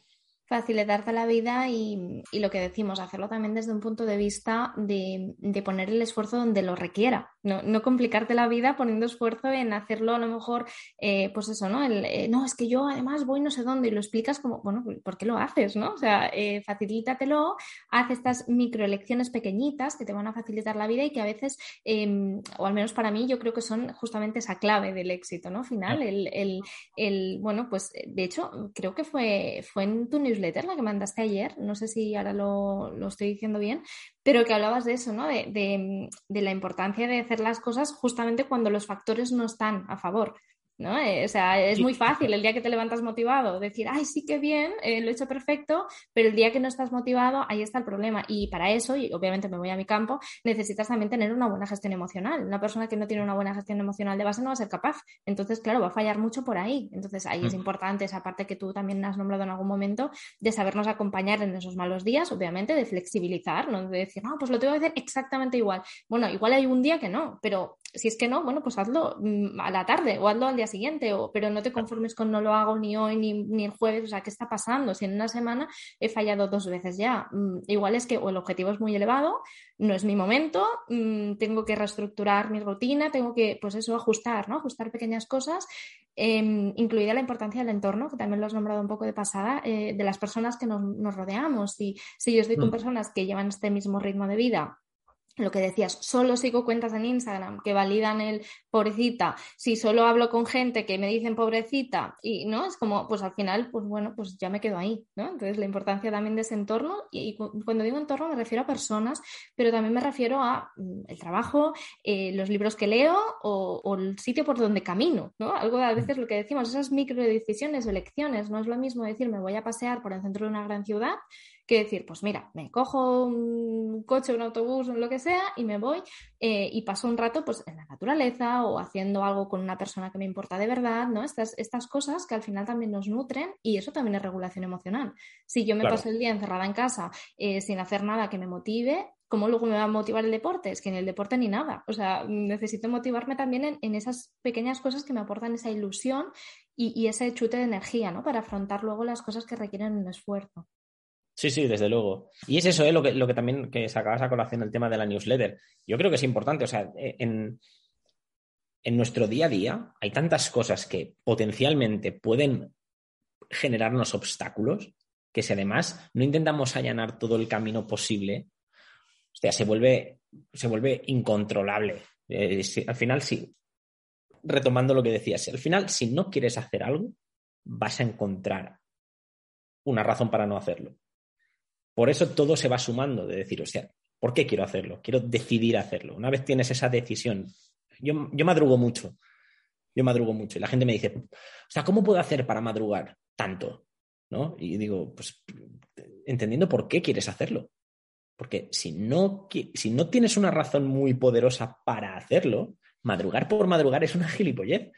facilitarte la vida y, lo que decimos, hacerlo también desde un punto de vista de, poner el esfuerzo donde lo requiera, no, complicarte la vida poniendo esfuerzo en hacerlo a lo mejor, eh, pues eso, ¿no? El, eh, no, es que yo además voy no sé dónde y lo explicas como, bueno, ¿por qué lo haces, no? O sea, eh, facilítatelo, haz estas microelecciones pequeñitas que te van a facilitar la vida y que a veces, em, o al menos para mí, yo creo que son justamente esa clave del éxito, ¿no? Final, el, el, bueno, pues de hecho, creo que fue, fue en tu newsletter la que mandaste ayer, no sé si ahora lo, estoy diciendo bien, pero que hablabas de eso, ¿no? De, la importancia de hacer las cosas justamente cuando los factores no están a favor. ¿No? Eh, o sea, es muy fácil el día que te levantas motivado decir, ay, sí que bien, eh, lo he hecho perfecto, pero el día que no estás motivado, ahí está el problema. Y para eso, y obviamente me voy a mi campo, necesitas también tener una buena gestión emocional. Una persona que no tiene una buena gestión emocional de base no va a ser capaz. Entonces, claro, va a fallar mucho por ahí. Entonces, ahí es importante esa parte que tú también has nombrado en algún momento, de sabernos acompañar en esos malos días, obviamente, de flexibilizar, no de decir, no, pues lo tengo que hacer exactamente igual. Bueno, igual hay un día que no, pero si es que no, bueno, pues hazlo mm, a la tarde o hazlo al día siguiente, o, pero no te conformes con no lo hago ni hoy ni, el jueves, o sea, ¿qué está pasando? Si en una semana he fallado dos veces ya, mm, igual es que o el objetivo es muy elevado, no es mi momento, mm, tengo que reestructurar mi rutina, tengo que, pues eso, ajustar, ¿no? Ajustar pequeñas cosas, em, incluida la importancia del entorno, que también lo has nombrado un poco de pasada, eh, de las personas que nos, nos rodeamos. Si, si yo estoy con personas que llevan este mismo ritmo de vida, lo que decías, solo sigo cuentas en Instagram que validan el pobrecita, si solo hablo con gente que me dicen pobrecita y no, es como, pues al final, pues bueno, pues ya me quedo ahí, ¿no? Entonces la importancia también de ese entorno y, cuando digo entorno me refiero a personas, pero también me refiero a mm, el trabajo, eh, los libros que leo o, el sitio por donde camino, ¿no? Algo a veces lo que decimos, esas micro decisiones, elecciones, no es lo mismo decir me voy a pasear por el centro de una gran ciudad que decir, pues mira, me cojo un coche, un autobús, lo que sea, y me voy eh, y paso un rato pues, en la naturaleza o haciendo algo con una persona que me importa de verdad, ¿no? Estas, estas cosas que al final también nos nutren y eso también es regulación emocional. Si yo me paso el día encerrada en casa eh, sin hacer nada que me motive, ¿cómo luego me va a motivar el deporte? Es que en el deporte ni nada. O sea, necesito motivarme también en, esas pequeñas cosas que me aportan esa ilusión y, y, ese chute de energía, ¿no? Para afrontar luego las cosas que requieren un esfuerzo. Sí, sí, desde luego. Y es eso, ¿eh? lo, que, también que sacabas a colación el tema de la newsletter. Yo creo que es importante, o sea, eh, en, en nuestro día a día hay tantas cosas que potencialmente pueden generarnos obstáculos que si además no intentamos allanar todo el camino posible, o sea, se vuelve, se vuelve incontrolable. Eh, al final, sí, retomando lo que decías, al final, si no quieres hacer algo, vas a encontrar una razón para no hacerlo. Por eso todo se va sumando, de decir, o sea, ¿por qué quiero hacerlo? Quiero decidir hacerlo. Una vez tienes esa decisión, yo, yo madrugo mucho, yo madrugo mucho y la gente me dice, o sea, ¿cómo puedo hacer para madrugar tanto? ¿No? Y digo, pues entendiendo por qué quieres hacerlo. Porque si no, si no tienes una razón muy poderosa para hacerlo, madrugar por madrugar es una gilipollez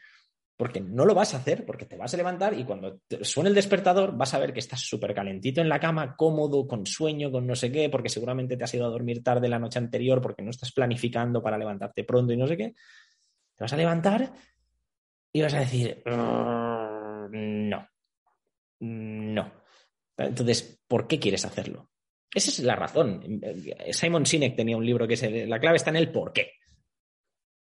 porque no lo vas a hacer, porque te vas a levantar y cuando suene el despertador vas a ver que estás súper calentito en la cama, cómodo, con sueño, con no sé qué, porque seguramente te has ido a dormir tarde la noche anterior porque no estás planificando para levantarte pronto y no sé qué. Te vas a levantar y vas a decir, mm, no, no. Entonces, ¿por qué quieres hacerlo? Esa es la razón. Simon Sinek tenía un libro que es la clave está en el por qué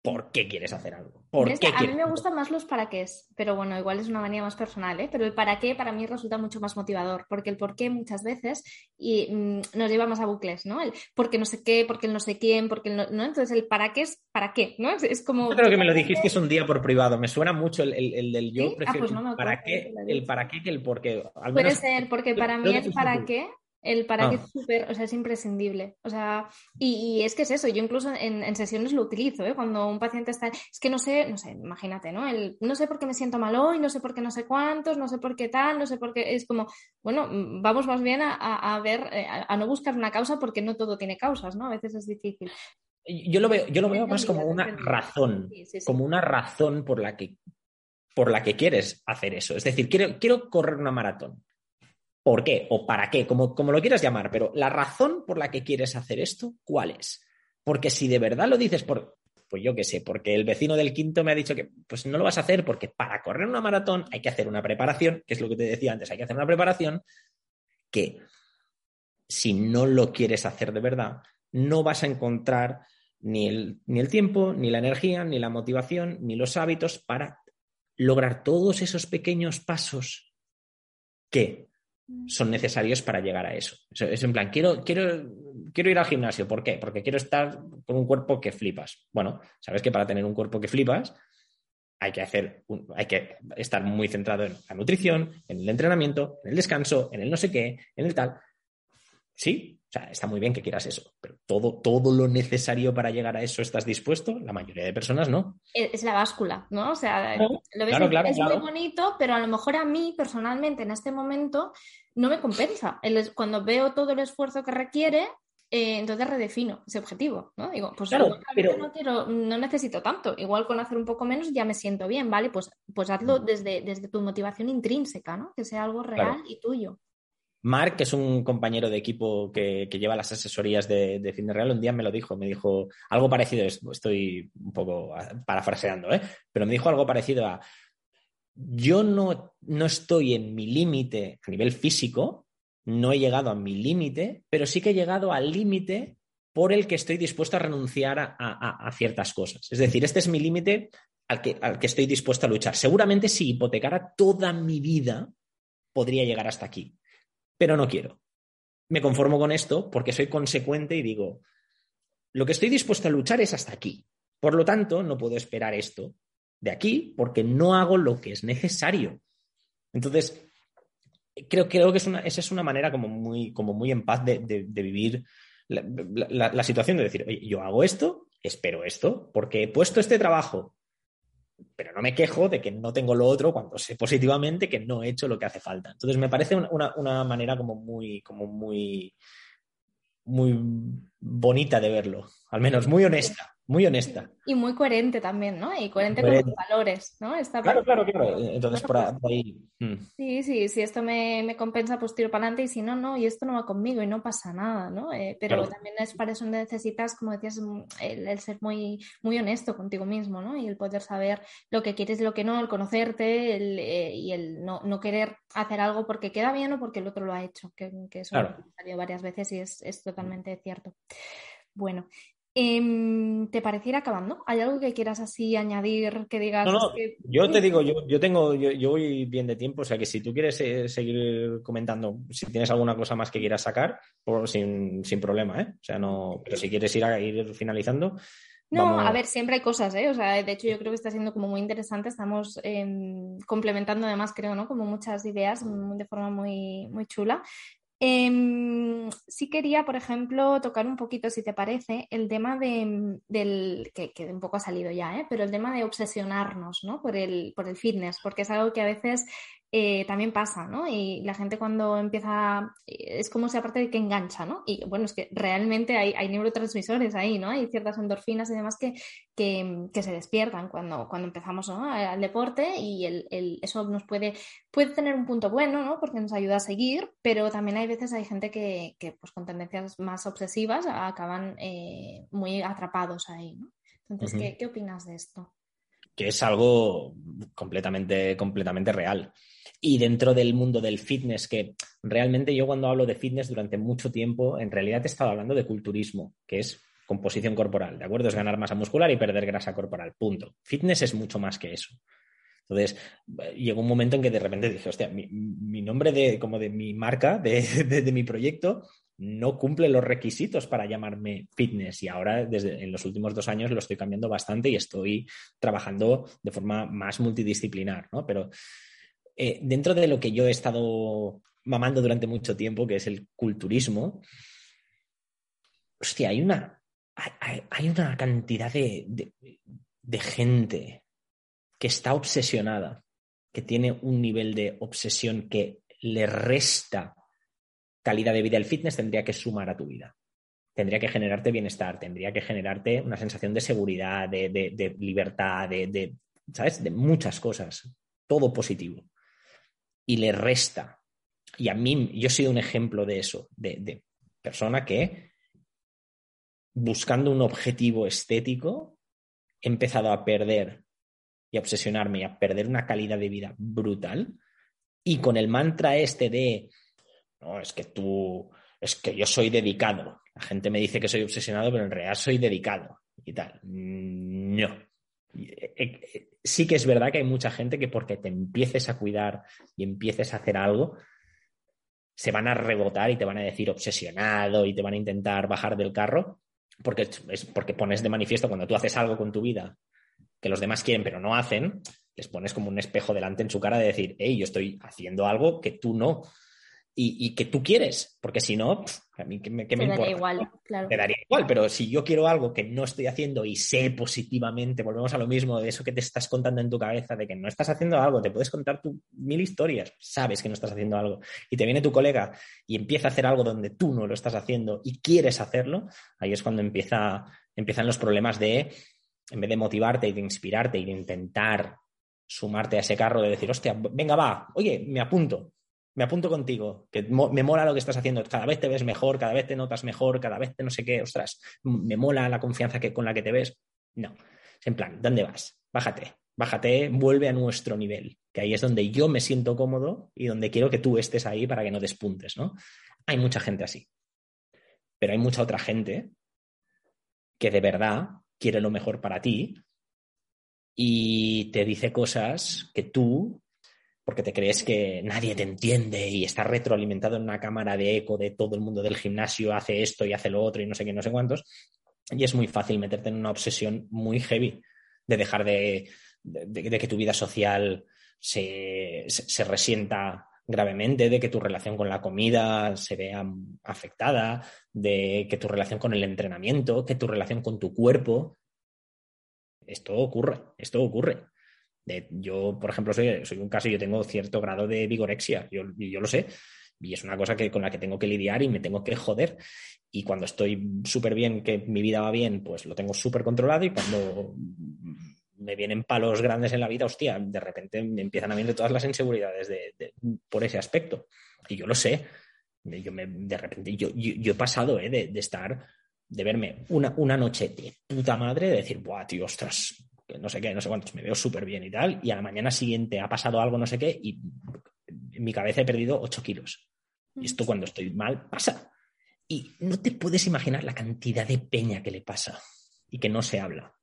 por qué quieres hacer algo. ¿Por qué a mí me gustan más los para qué, pero bueno, igual es una manía más personal, ¿eh? pero el para qué para mí resulta mucho más motivador, porque el por qué muchas veces y, mm, nos lleva más a bucles, ¿no? El porque no sé qué, porque el no sé quién, porque el no, ¿no? Entonces el para qué es para qué, ¿no? Es, como... Yo creo que me lo dijiste es un día por privado, me suena mucho el, el, del yo ah, pues para qué, el para qué que el por qué. Puede ser, porque para mí es para qué el para qué ah. es súper, o sea, es imprescindible. O sea, y, es que es eso, yo incluso en, sesiones lo utilizo, ¿eh? Cuando un paciente está, es que no sé, no sé, imagínate, ¿no? El, no sé por qué me siento mal hoy, no sé por qué no sé cuántos, no sé por qué tal, no sé por qué, es como, bueno, vamos más bien a, ver, eh, a, no buscar una causa porque no todo tiene causas, ¿no? A veces es difícil. Yo lo veo, yo lo veo más como una razón, como una razón por la que por la que quieres hacer eso. Es decir, quiero, quiero correr una maratón por qué o para qué, como, como lo quieras llamar, pero la razón por la que quieres hacer esto, ¿cuál es? Porque si de verdad lo dices por, pues yo qué sé, porque el vecino del quinto me ha dicho que pues no lo vas a hacer porque para correr una maratón hay que hacer una preparación, que es lo que te decía antes, hay que hacer una preparación que si no lo quieres hacer de verdad, no vas a encontrar ni el, ni el tiempo, ni la energía, ni la motivación, ni los hábitos para lograr todos esos pequeños pasos que son necesarios para llegar a eso. Es en plan, quiero, quiero, quiero ir al gimnasio. ¿Por qué? Porque quiero estar con un cuerpo que flipas. Bueno, sabes que para tener un cuerpo que flipas hay que hacer, hay que estar muy centrado en la nutrición, en el entrenamiento, en el descanso, en el no sé qué, en el tal. Sí, sea, está muy bien que quieras eso, pero todo, todo lo necesario para llegar a eso estás dispuesto, la mayoría de personas no. Es la báscula, ¿no? O sea, lo ves es muy bonito, pero a lo mejor a mí personalmente en este momento no me compensa. cuando veo todo el esfuerzo que requiere, eh, entonces redefino ese objetivo, ¿no? Digo, pues no, quiero, no necesito tanto, igual con hacer un poco menos ya me siento bien, ¿vale? Pues, pues hazlo mm. desde, desde tu motivación intrínseca, ¿no? Que sea algo real y tuyo. Mark, que es un compañero de equipo que, lleva las asesorías de, de Real, un día me lo dijo, me dijo algo parecido, estoy un poco parafraseando, ¿eh? pero me dijo algo parecido a, yo no, no estoy en mi límite a nivel físico, no he llegado a mi límite, pero sí que he llegado al límite por el que estoy dispuesto a renunciar a, ciertas cosas. Es decir, este es mi límite al que, al que estoy dispuesto a luchar. Seguramente si hipotecara toda mi vida, podría llegar hasta aquí, pero no quiero. Me conformo con esto porque soy consecuente y digo, lo que estoy dispuesto a luchar es hasta aquí. Por lo tanto, no puedo esperar esto de aquí porque no hago lo que es necesario. Entonces, creo, creo que es una, esa es una manera como muy, como muy en paz de, vivir la, situación de decir, oye, yo hago esto, espero esto, porque he puesto este trabajo, pero no me quejo de que no tengo lo otro cuando sé positivamente que no he hecho lo que hace falta. Entonces me parece una, una manera como muy, como muy, muy bonita de verlo, al menos muy honesta muy honesta. Y muy coherente también, ¿no? Y coherente, con los valores, ¿no? claro, claro, claro. Entonces, por, ahí. Mm. Sí, sí, si esto me, compensa, pues tiro para adelante y si no, no, y esto no va conmigo y no pasa nada, ¿no? Eh, pero también es para eso necesitas, como decías, mm, el, ser muy, muy honesto contigo mismo, ¿no? Y el poder saber lo que quieres y lo que no, el conocerte eh, y el no, querer hacer algo porque queda bien o porque el otro lo ha hecho, que, eso ha salido varias veces y es, es totalmente cierto. Bueno, Em, ¿Te pareciera acabando? ¿Hay algo que quieras así añadir que digas? No, no, yo te digo, yo, yo tengo, yo, voy bien de tiempo, o sea que si tú quieres eh, seguir comentando, si tienes alguna cosa más que quieras sacar, por, sin, problema, ¿eh? O sea, no, pero si quieres ir a ir finalizando. No, a ver, siempre hay cosas, ¿eh? O sea, de hecho yo creo que está siendo como muy interesante, estamos em, complementando además, creo, ¿no? Como muchas ideas de forma muy, muy chula. Eh, sí quería, por ejemplo, tocar un poquito, si te parece, el tema de, del, que, que, un poco ha salido ya, ¿eh? pero el tema de obsesionarnos ¿no? por, el, por el fitness, porque es algo que a veces eh, también pasa, ¿no? Y la gente cuando empieza, es como si aparte de que engancha, ¿no? Y bueno, es que realmente hay, hay neurotransmisores ahí, ¿no? Hay ciertas endorfinas y demás que, que, que se despiertan cuando, cuando empezamos al deporte y el, el, eso nos puede, puede tener un punto bueno, ¿no? Porque nos ayuda a seguir, pero también hay veces hay gente que, que pues, con tendencias más obsesivas acaban eh, muy atrapados ahí, ¿no? Entonces, ¿qué, ¿qué opinas de esto? Que es algo completamente, completamente real y dentro del mundo del fitness, que realmente yo cuando hablo de fitness durante mucho tiempo, en realidad he estado hablando de culturismo, que es composición corporal, ¿de acuerdo? Es ganar masa muscular y perder grasa corporal, punto. Fitness es mucho más que eso. Entonces, llegó un momento en que de repente dije, hostia, mi, nombre de, como de mi marca, de, mi proyecto, no cumple los requisitos para llamarme fitness y ahora desde en los últimos dos años lo estoy cambiando bastante y estoy trabajando de forma más multidisciplinar, ¿no? Pero eh, dentro de lo que yo he estado mamando durante mucho tiempo, que es el culturismo, hostia, hay una, hay, una cantidad de, gente que está obsesionada, que tiene un nivel de obsesión que le resta calidad de vida. El fitness tendría que sumar a tu vida. Tendría que generarte bienestar, tendría que generarte una sensación de seguridad, de, libertad, de, ¿sabes? De muchas cosas. Todo positivo y le resta. Y a mí, yo he sido un ejemplo de eso, de, persona que buscando un objetivo estético he empezado a perder y a obsesionarme y a perder una calidad de vida brutal. Y con el mantra este de, no, es que tú, es que yo soy dedicado. La gente me dice que soy obsesionado, pero en realidad soy dedicado y tal. No. Eh, eh, sí que es verdad que hay mucha gente que porque te empieces a cuidar y empieces a hacer algo, se van a rebotar y te van a decir obsesionado y te van a intentar bajar del carro, porque es porque pones de manifiesto cuando tú haces algo con tu vida que los demás quieren pero no hacen, les pones como un espejo delante en su cara de decir, hey, yo estoy haciendo algo que tú no. Y, que tú quieres, porque si no, a mí que me, que me daría igual, claro. Te daría igual, pero si yo quiero algo que no estoy haciendo y sé positivamente, volvemos a lo mismo, de eso que te estás contando en tu cabeza, de que no estás haciendo algo, te puedes contar tu, mil historias, sabes que no estás haciendo algo, y te viene tu colega y empieza a hacer algo donde tú no lo estás haciendo y quieres hacerlo, ahí es cuando empieza, empiezan los problemas de, en vez de motivarte y de inspirarte y de intentar sumarte a ese carro, de decir, hostia, venga, va, oye, me apunto, me apunto contigo, que me mola lo que estás haciendo, cada vez te ves mejor, cada vez te notas mejor, cada vez te no sé qué, ostras, me mola la confianza que, con la que te ves. No, en plan, ¿dónde vas? Bájate, bájate, vuelve a nuestro nivel, que ahí es donde yo me siento cómodo y donde quiero que tú estés ahí para que no despuntes, ¿no? Hay mucha gente así, pero hay mucha otra gente que de verdad quiere lo mejor para ti y te dice cosas que tú porque te crees que nadie te entiende y estás retroalimentado en una cámara de eco de todo el mundo del gimnasio, hace esto y hace lo otro y no sé qué, no sé cuántos. Y es muy fácil meterte en una obsesión muy heavy de dejar de, que tu vida social se, resienta gravemente, de que tu relación con la comida se vea afectada, de que tu relación con el entrenamiento, que tu relación con tu cuerpo. Esto ocurre, esto ocurre yo, por ejemplo, soy, soy un caso, yo tengo cierto grado de vigorexia, yo, yo lo sé, y es una cosa que, con la que tengo que lidiar y me tengo que joder. Y cuando estoy súper bien, que mi vida va bien, pues lo tengo súper controlado y cuando me vienen palos grandes en la vida, hostia, de repente me empiezan a venir todas las inseguridades de, por ese aspecto. Y yo lo sé. Yo me, de repente, yo, yo, he pasado eh, de, estar, de verme una, una noche de puta madre, de decir, buah, tío, ostras, no sé qué, no sé cuántos, me veo súper bien y tal, y a la mañana siguiente ha pasado algo, no sé qué, y en mi cabeza he perdido 8 kilos. Y esto cuando estoy mal pasa. Y no te puedes imaginar la cantidad de peña que le pasa y que no se habla.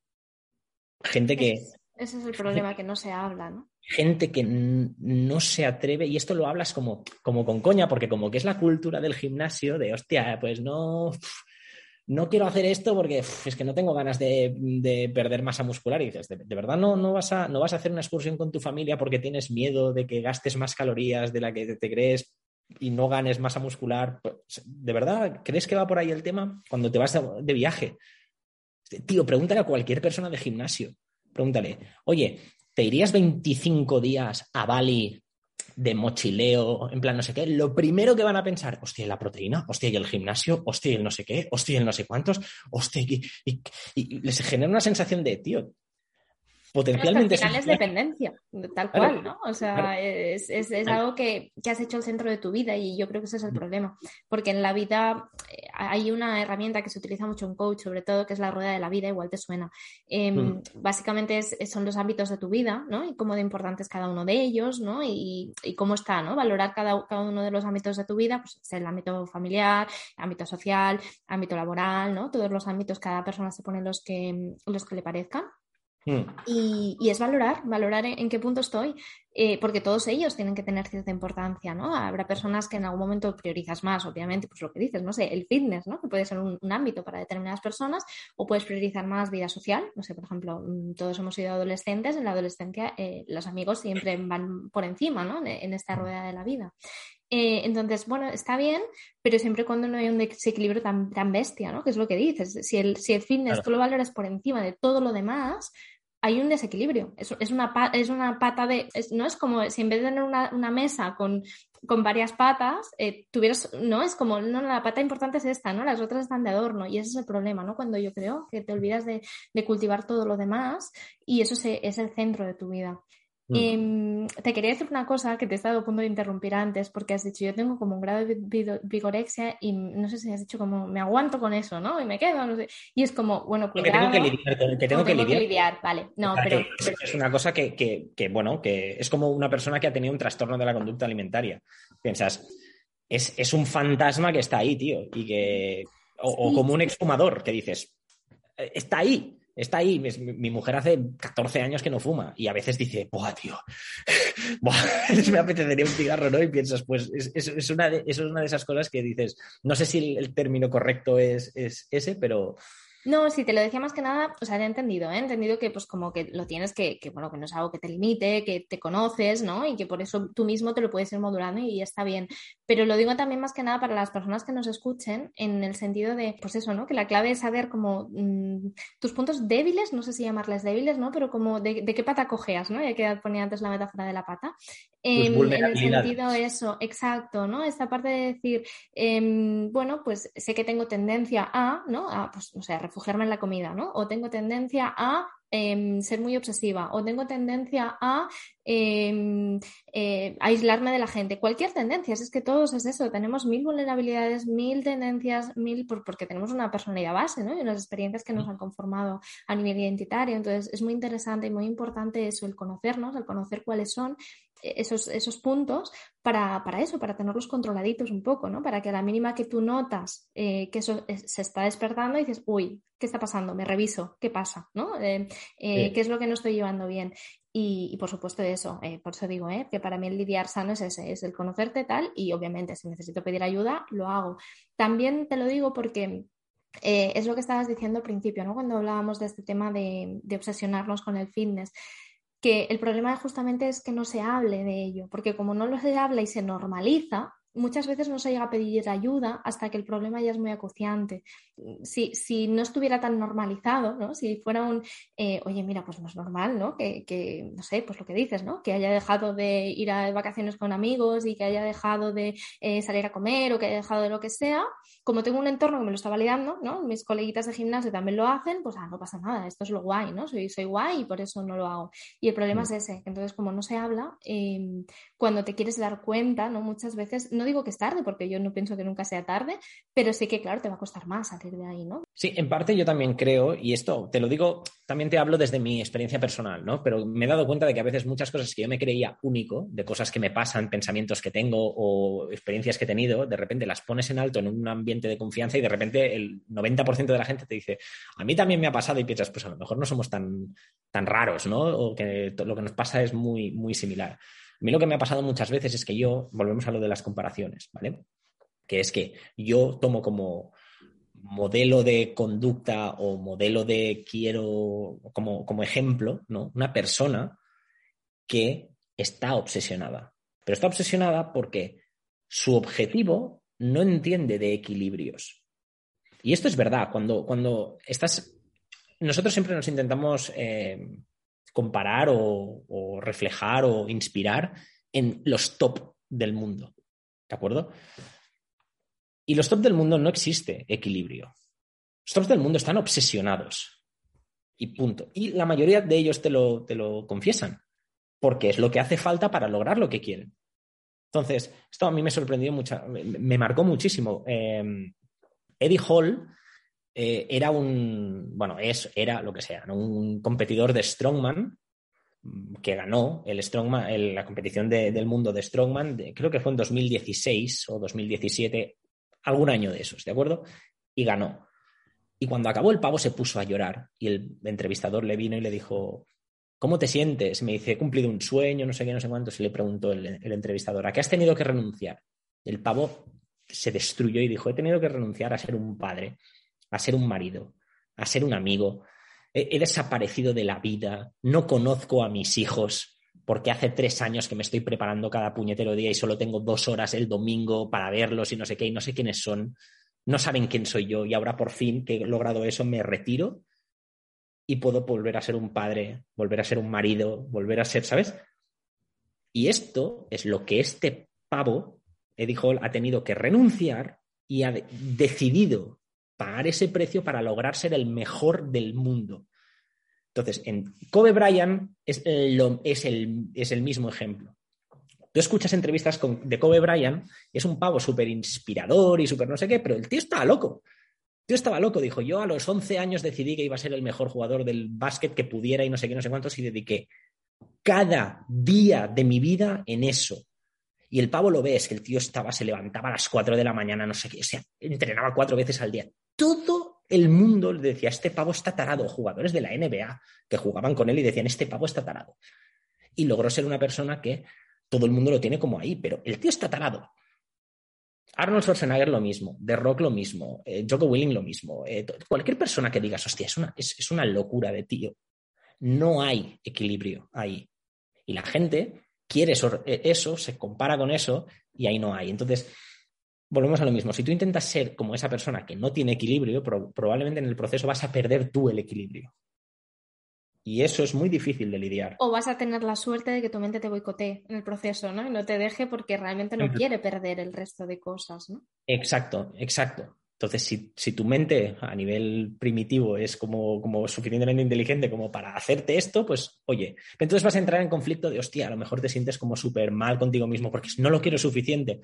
Gente que... Ese es el problema, que no se habla, ¿no? Gente que no se atreve, y esto lo hablas como, como con coña, porque como que es la cultura del gimnasio, de hostia, pues no, no quiero hacer esto porque es que no tengo ganas de, perder masa muscular. Y dices, ¿de, verdad no, no, vas a, no vas a hacer una excursión con tu familia porque tienes miedo de que gastes más calorías de la que te crees y no ganes masa muscular? Pues, ¿De verdad crees que va por ahí el tema? Cuando te vas de viaje. Tío, pregúntale a cualquier persona de gimnasio. Pregúntale, oye, ¿te irías 25 días a Bali de mochileo, en plan no sé qué, lo primero que van a pensar, hostia, la proteína, hostia, y el gimnasio, hostia, el no sé qué, hostia, el no sé cuántos, hostia, y les genera una sensación de, tío, potencialmente. Al final es dependencia, tal cual, ¿no? O sea, es, es, es algo que, que, has hecho el centro de tu vida y yo creo que ese es el mm. problema. Porque en la vida eh, hay una herramienta que se utiliza mucho en coach, sobre todo, que es la rueda de la vida, igual te suena. Em, mm. Básicamente es, son los ámbitos de tu vida, ¿no? Y cómo de importante es cada uno de ellos, ¿no? Y, y cómo está, ¿no? Valorar cada, cada, uno de los ámbitos de tu vida, pues es el ámbito familiar, ámbito social, ámbito laboral, ¿no? Todos los ámbitos, cada persona se pone los que, los que le parezcan. Hmm. Y, es valorar, valorar en, qué punto estoy, eh, porque todos ellos tienen que tener cierta importancia, ¿no? Habrá personas que en algún momento priorizas más, obviamente, pues lo que dices, no sé, el fitness, ¿no? Que puede ser un, ámbito para determinadas personas, o puedes priorizar más vida social, no sé, por ejemplo, mm, todos hemos sido adolescentes, en la adolescencia eh, los amigos siempre van por encima, ¿no? En, esta hmm. rueda de la vida. Eh, entonces, bueno, está bien, pero siempre cuando no hay un desequilibrio tan, tan bestia, ¿no? Que es lo que dices. Si el, si el fitness tú lo valoras por encima de todo lo demás, hay un desequilibrio. Es, es, una, es una pata de. no es como si en vez de tener una, mesa con, con, varias patas, eh, tuvieras. No, es como. No, la pata importante es esta, ¿no? Las otras están de adorno. Y ese es el problema, ¿no? Cuando yo creo que te olvidas de, de cultivar todo lo demás y eso es el centro de tu vida. Mm. Em, te quería decir una cosa que te he estado a punto de interrumpir antes, porque has dicho, yo tengo como un grado de vigorexia y no sé si has dicho como, me aguanto con eso, ¿no? Y me quedo, no sé. Y es como, bueno, cuidado. Que tengo que lidiar, que tengo, que, lidiar. Vale, no, pero, Es una cosa que, que, bueno, que es como una persona que ha tenido un trastorno de la conducta alimentaria. Piensas, es, es un fantasma que está ahí, tío, y que... O, o como un exfumador que dices, eh, está ahí, está ahí. Mi, mujer hace 14 años que no fuma y a veces dice, ¡buah, tío! me apetecería un cigarro, ¿no? Y piensas, pues es, una de, eso es una de esas cosas que dices, no sé si el, término correcto es, ese, pero, No, sí, te lo decía más que nada, o sea, he entendido, ¿eh? he entendido que pues como que lo tienes que, que, bueno, que no es algo que te limite, que te conoces, ¿no? Y que por eso tú mismo te lo puedes ir modulando y está bien. Pero lo digo también más que nada para las personas que nos escuchen, en el sentido de, pues eso, ¿no? Que la clave es saber como mm, tus puntos débiles, no sé si llamarles débiles, ¿no? Pero como de, qué pata cojeas, ¿no? Ya que ponía antes la metáfora de la pata. Em, en el sentido eso, exacto, ¿no? Esta parte de decir, em, bueno, pues sé que tengo tendencia a, ¿no? A, pues, o sea, refugiarme en la comida, ¿no? O tengo tendencia a em, ser muy obsesiva o tengo tendencia a em, eh, aislarme de la gente. Cualquier tendencia, es que todos es eso, tenemos mil vulnerabilidades, mil tendencias, mil, porque tenemos una personalidad base, ¿no? Y unas experiencias que nos han conformado a nivel identitario. Entonces, es muy interesante y muy importante eso, el conocernos, el conocer cuáles son esos, esos puntos para, eso, para tenerlos controladitos un poco, ¿no? Para que a la mínima que tú notas eh, que eso se está despertando y dices, uy, ¿qué está pasando? Me reviso, ¿qué pasa? ¿no? Eh, eh, ¿Qué es lo que no estoy llevando bien? Y, por supuesto eso, por eso digo, que para mí el lidiar sano es ese, es el conocerte tal y obviamente si necesito pedir ayuda, lo hago. También te lo digo porque es lo que estabas diciendo al principio, ¿no? Cuando hablábamos de este tema de, de obsesionarnos con el fitness que el problema justamente es que no se hable de ello, porque como no lo se habla y se normaliza, muchas veces no se llega a pedir ayuda hasta que el problema ya es muy acuciante. Si, si no estuviera tan normalizado, ¿no? si fuera un, eh, oye, mira, pues no es normal, ¿no? Que, no sé, pues lo que dices, ¿no? Que haya dejado de ir a vacaciones con amigos y que haya dejado de eh, salir a comer o que haya dejado de lo que sea, como tengo un entorno que me lo está validando, ¿no? Mis coleguitas de gimnasio también lo hacen, pues ah, no pasa nada, esto es lo guay, ¿no? Soy, soy guay y por eso no lo hago. Y el problema mm. es ese, entonces como no se habla, em, cuando te quieres dar cuenta, ¿no? Muchas veces, no digo que es tarde, porque yo no pienso que nunca sea tarde, pero sí que, claro, te va a costar más salir de ahí, ¿no? Sí, en parte yo también creo, y esto te lo digo, también te hablo desde mi experiencia personal, ¿no? Pero me he dado cuenta de que a veces muchas cosas que yo me creía único, de cosas que me pasan, pensamientos que tengo o experiencias que he tenido, de repente las pones en alto en un ambiente de confianza y de repente el 90% de la gente te dice, a mí también me ha pasado y piensas, pues a lo mejor no somos tan, tan raros, ¿no? O que lo que nos pasa es muy, muy similar. A mí lo que me ha pasado muchas veces es que yo, volvemos a lo de las comparaciones, ¿vale? Que es que yo tomo como modelo de conducta o modelo de quiero, como, como ejemplo, ¿no? Una persona que está obsesionada. Pero está obsesionada porque su objetivo no entiende de equilibrios. Y esto es verdad, cuando, cuando estás... Nosotros siempre nos intentamos eh, comparar o, reflejar o inspirar en los top del mundo. ¿De acuerdo? Y los top del mundo no existe equilibrio. Los tops del mundo están obsesionados. Y punto. Y la mayoría de ellos te lo, te lo confiesan, porque es lo que hace falta para lograr lo que quieren. Entonces, esto a mí me sorprendió mucho, me, marcó muchísimo. Em, Eddie Hall eh, era un, bueno, es, era lo que sea, un competidor de Strongman mm, que ganó el Strongman, la competición del mundo de Strongman, creo que fue en 2016 o 2017, algún año de esos, ¿de acuerdo? Y ganó. Y cuando acabó el pavo se puso a llorar y el entrevistador le vino y le dijo, ¿cómo te sientes? Me dice, he cumplido un sueño, no sé qué, no sé cuánto. Se le preguntó el, el entrevistador, ¿a qué has tenido que renunciar? El pavo se destruyó y dijo, he tenido que renunciar a ser un padre a ser un marido, a ser un amigo. He, desaparecido de la vida, no conozco a mis hijos porque hace tres años que me estoy preparando cada puñetero día y solo tengo dos horas el domingo para verlos y no sé qué, y no sé quiénes son, no saben quién soy yo y ahora por fin que he logrado eso me retiro y puedo volver a ser un padre, volver a ser un marido, volver a ser, ¿sabes? Y esto es lo que este pavo, Eddie Hall, ha tenido que renunciar y ha decidido pagar ese precio para lograr ser el mejor del mundo. Entonces, en Kobe Bryant es, es, el, mismo ejemplo. Tú escuchas entrevistas de Kobe Bryant es un pavo súper inspirador y súper no sé qué, pero el tío estaba loco. El tío estaba loco, dijo, yo a los 11 años decidí que iba a ser el mejor jugador del básquet que pudiera y no sé qué, no sé cuántos, y dediqué cada día de mi vida en eso. Y el pavo lo ves, que el tío estaba, se levantaba a las 4 de la mañana, no sé qué, o sea, entrenaba cuatro veces al día. Todo el mundo le decía, este pavo está tarado. Jugadores de la NBA que jugaban con él y decían, este pavo está tarado. Y logró ser una persona que todo el mundo lo tiene como ahí, pero el tío está tarado. Arnold Schwarzenegger lo mismo, The Rock lo mismo, eh, Joko Willing lo mismo. Eh, cualquier persona que digas, hostia, es una, es, una locura de tío. No hay equilibrio ahí. Y la gente quiere eso, eh, eso, se compara con eso y ahí no hay. Entonces, volvemos a lo mismo. Si tú intentas ser como esa persona que no tiene equilibrio, probablemente en el proceso vas a perder tú el equilibrio. Y eso es muy difícil de lidiar. O vas a tener la suerte de que tu mente te boicotee en el proceso, ¿no? Y no te deje porque realmente no quiere perder el resto de cosas, ¿no? Exacto, exacto. Entonces, si, tu mente a nivel primitivo es como, como, suficientemente inteligente como para hacerte esto, pues oye, entonces vas a entrar en conflicto de, hostia, a lo mejor te sientes como súper mal contigo mismo porque no lo quiero suficiente.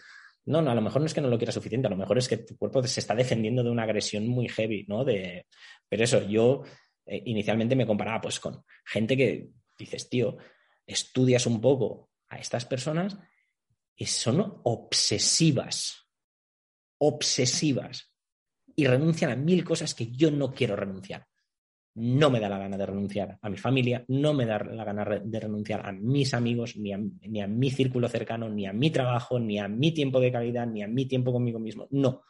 No, no, a lo mejor no es que no lo quieras suficiente, a lo mejor es que tu cuerpo se está defendiendo de una agresión muy heavy, ¿no? De, pero eso, yo eh, inicialmente me comparaba pues con gente que dices, tío, estudias un poco a estas personas y son obsesivas, obsesivas, y renuncian a mil cosas que yo no quiero renunciar. No me da la gana de renunciar a mi familia, no me da la gana de renunciar a mis amigos, ni a, ni a mi círculo cercano, ni a mi trabajo, ni a mi tiempo de calidad, ni a mi tiempo conmigo mismo. No.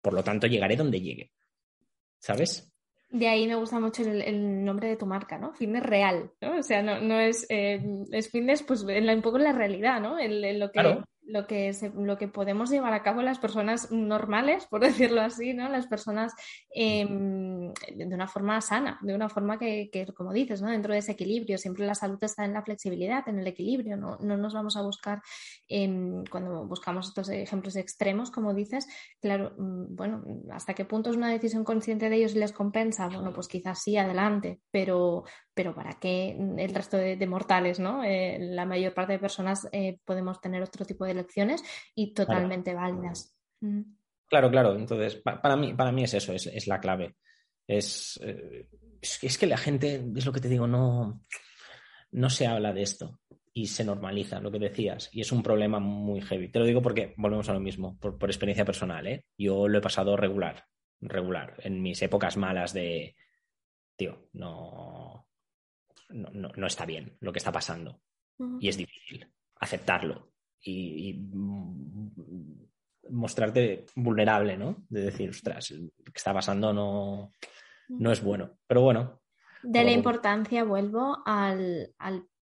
Por lo tanto, llegaré donde llegue. ¿Sabes? De ahí me gusta mucho el, nombre de tu marca, ¿no? Fitness real, ¿no? O sea, no, no es, eh, es fitness, pues en un poco en la realidad, ¿no? En, lo que, lo que, lo que podemos llevar a cabo las personas normales, por decirlo así, ¿no? Las personas em, de una forma sana, de una forma que, como dices, ¿no? Dentro de ese equilibrio, siempre la salud está en la flexibilidad, en el equilibrio, no, no nos vamos a buscar, em, cuando buscamos estos ejemplos extremos, como dices, claro, mm, bueno, hasta qué punto es una decisión consciente de ellos y les compensa, bueno, pues quizás sí, adelante, pero, pero ¿para qué el resto de, mortales, ¿no? Eh, la mayor parte de personas eh, podemos tener otro tipo de lecciones y totalmente válidas. Mm. Claro, claro. Entonces, para, mí, para mí es eso, es, la clave. Es, eh, es, que la gente, es lo que te digo, no, no se habla de esto y se normaliza, lo que decías, y es un problema muy heavy. Te lo digo porque volvemos a lo mismo, por, por experiencia personal. ¿eh? Yo lo he pasado regular, regular, en mis épocas malas de, tío, no, no, está bien lo que está pasando. Y es difícil aceptarlo y, mm, mostrarte vulnerable, ¿no? De decir, ostras, lo que está pasando no, no es bueno. Pero bueno. De la importancia, vuelvo al,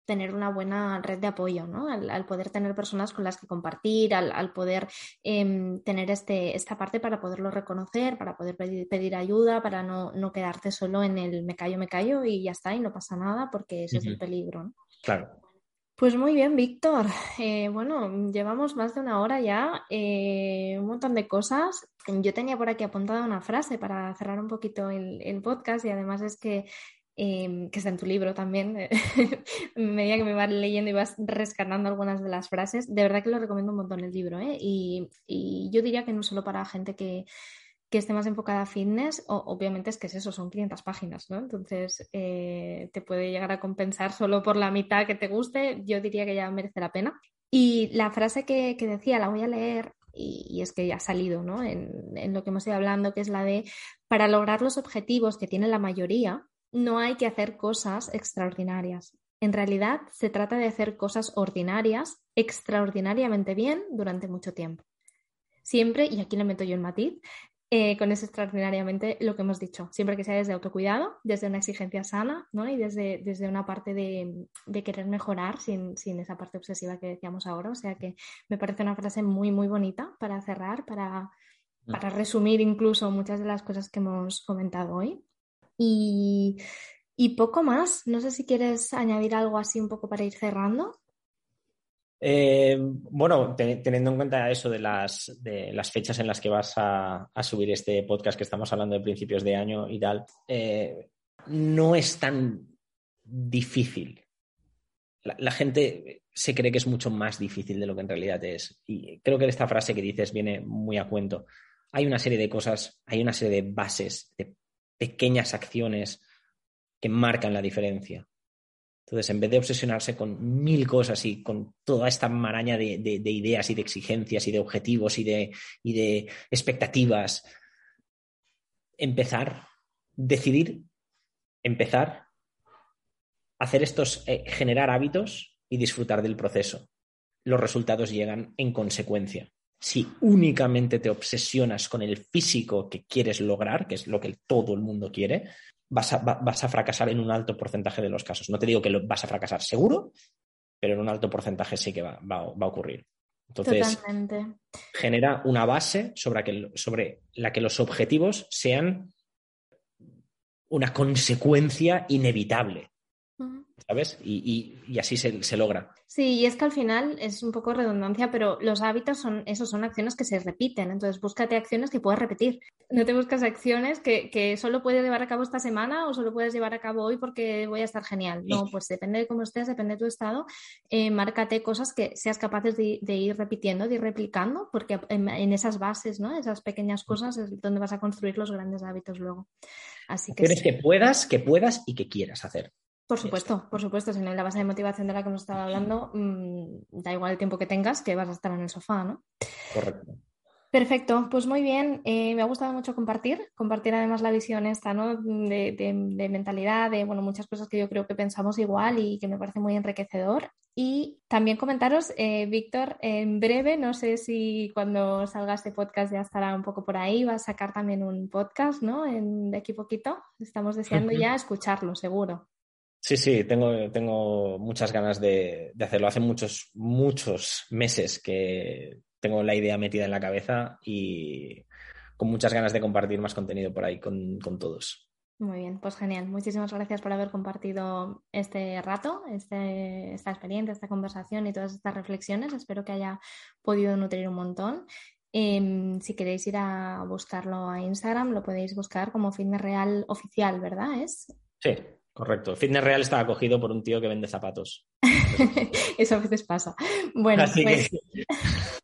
tener una buena red de apoyo, ¿no? Al, poder tener personas con las que compartir, al, poder em, tener este, esta parte para poderlo reconocer, para poder pedir, ayuda, para no, no, quedarte solo en el me callo, me callo y ya está, y no pasa nada, porque ese es el peligro. ¿no? Claro. Pues muy bien, Víctor. Eh, bueno, llevamos más de una hora ya, eh, un montón de cosas. Yo tenía por aquí apuntada una frase para cerrar un poquito el, podcast y además es que, em, que está en tu libro también, medida que me vas leyendo y vas rescatando algunas de las frases, de verdad que lo recomiendo un montón el libro. ¿eh? Y yo diría que no solo para gente que que esté más enfocada a fitness, obviamente es que es eso, son 500 páginas, ¿no? Entonces, eh, te puede llegar a compensar solo por la mitad que te guste, yo diría que ya merece la pena. Y la frase que, decía, la voy a leer, y, es que ya ha salido, ¿no? En, en lo que hemos ido hablando, que es la de, para lograr los objetivos que tiene la mayoría, no hay que hacer cosas extraordinarias. En realidad, se trata de hacer cosas ordinarias extraordinariamente bien durante mucho tiempo siempre, y aquí le meto yo el matiz, eh, con eso extraordinariamente lo que hemos dicho, siempre que sea desde autocuidado, desde una exigencia sana ¿no? y desde, desde una parte de, querer mejorar sin, sin, esa parte obsesiva que decíamos ahora. O sea que me parece una frase muy, muy bonita para cerrar, para, mm. para resumir incluso muchas de las cosas que hemos comentado hoy. Y, y poco más, no sé si quieres añadir algo así un poco para ir cerrando. Eh, bueno, teniendo en cuenta eso de las, fechas en las que vas a, subir este podcast que estamos hablando de principios de año y tal, eh, no es tan difícil. La, gente se cree que es mucho más difícil de lo que en realidad es. Y creo que esta frase que dices viene muy a cuento. Hay una serie de cosas, hay una serie de bases, de pequeñas acciones que marcan la diferencia. Entonces, en vez de obsesionarse con mil cosas y con toda esta maraña de, ideas y de exigencias y de objetivos y de, expectativas, empezar, decidir, empezar, hacer estos, eh, generar hábitos y disfrutar del proceso. Los resultados llegan en consecuencia. si únicamente te obsesionas con el físico que quieres lograr, que es lo que todo el mundo quiere, vas a, vas a fracasar en un alto porcentaje de los casos. No te digo que lo, vas a fracasar seguro, pero en un alto porcentaje sí que va, va, va a ocurrir. Entonces, genera una base sobre, sobre la que los objetivos sean una consecuencia inevitable. ¿Sabes? Y, así se, logra. Sí, y es que al final es un poco redundancia, pero los hábitos son, esos son acciones que se repiten. Entonces, búscate acciones que puedas repetir. No te buscas acciones que, solo puedes llevar a cabo esta semana o solo puedes llevar a cabo hoy porque voy a estar genial. No, pues depende de cómo estés, depende de tu estado. Eh, márcate cosas que seas capaces de, ir repitiendo, de ir replicando, porque en, esas bases, ¿no? Esas pequeñas cosas es donde vas a construir los grandes hábitos luego. Así que, que puedas, que puedas y que quieras hacer. Por supuesto, por supuesto. Si no la base de motivación de la que hemos estado hablando, mm, da igual el tiempo que tengas, que vas a estar en el sofá, ¿no? Correcto. Perfecto, pues muy bien. Eh, me ha gustado mucho compartir, compartir además la visión esta, ¿no? De, mentalidad, de bueno, muchas cosas que yo creo que pensamos igual y que me parece muy enriquecedor. Y también comentaros, eh, Víctor, en breve, no sé si cuando salga este podcast ya estará un poco por ahí, va a sacar también un podcast, ¿no? En, de aquí poquito. Estamos deseando ya escucharlo, seguro. Sí, sí, tengo, tengo muchas ganas de, hacerlo. Hace muchos, muchos meses que tengo la idea metida en la cabeza y con muchas ganas de compartir más contenido por ahí con, todos. Muy bien, pues genial. Muchísimas gracias por haber compartido este rato, este, esta experiencia, esta conversación y todas estas reflexiones. Espero que haya podido nutrir un montón. Em, si queréis ir a buscarlo a Instagram, lo podéis buscar como Fitness Real Oficial, ¿verdad? ¿Es? Sí, Correcto. Fitness Real está acogido por un tío que vende zapatos. Eso a veces pasa. Bueno, pues...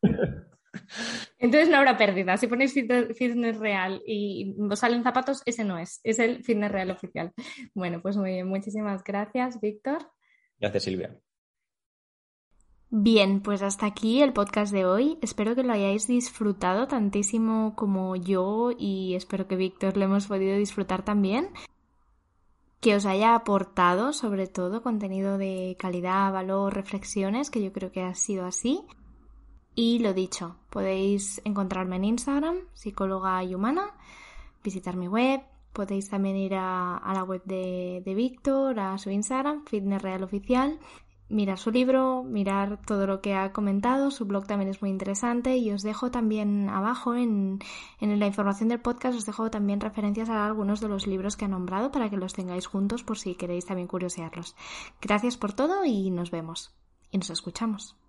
Entonces no habrá pérdida. Si ponéis Fitness Real y os salen zapatos, ese no es. Es el Fitness Real oficial. Bueno, pues muy bien. Muchísimas gracias, Víctor. Gracias, Silvia. Bien, pues hasta aquí el podcast de hoy. Espero que lo hayáis disfrutado tantísimo como yo y espero que Víctor lo hemos podido disfrutar también que os haya aportado sobre todo contenido de calidad, valor, reflexiones, que yo creo que ha sido así. Y lo dicho, podéis encontrarme en Instagram, psicóloga y humana, visitar mi web, podéis también ir a, la web de, de Víctor, a su Instagram, Fitness Real Oficial, mirar su libro, mirar todo lo que ha comentado, su blog también es muy interesante y os dejo también abajo en, en, la información del podcast, os dejo también referencias a algunos de los libros que ha nombrado para que los tengáis juntos por si queréis también curiosearlos. Gracias por todo y nos vemos y nos escuchamos.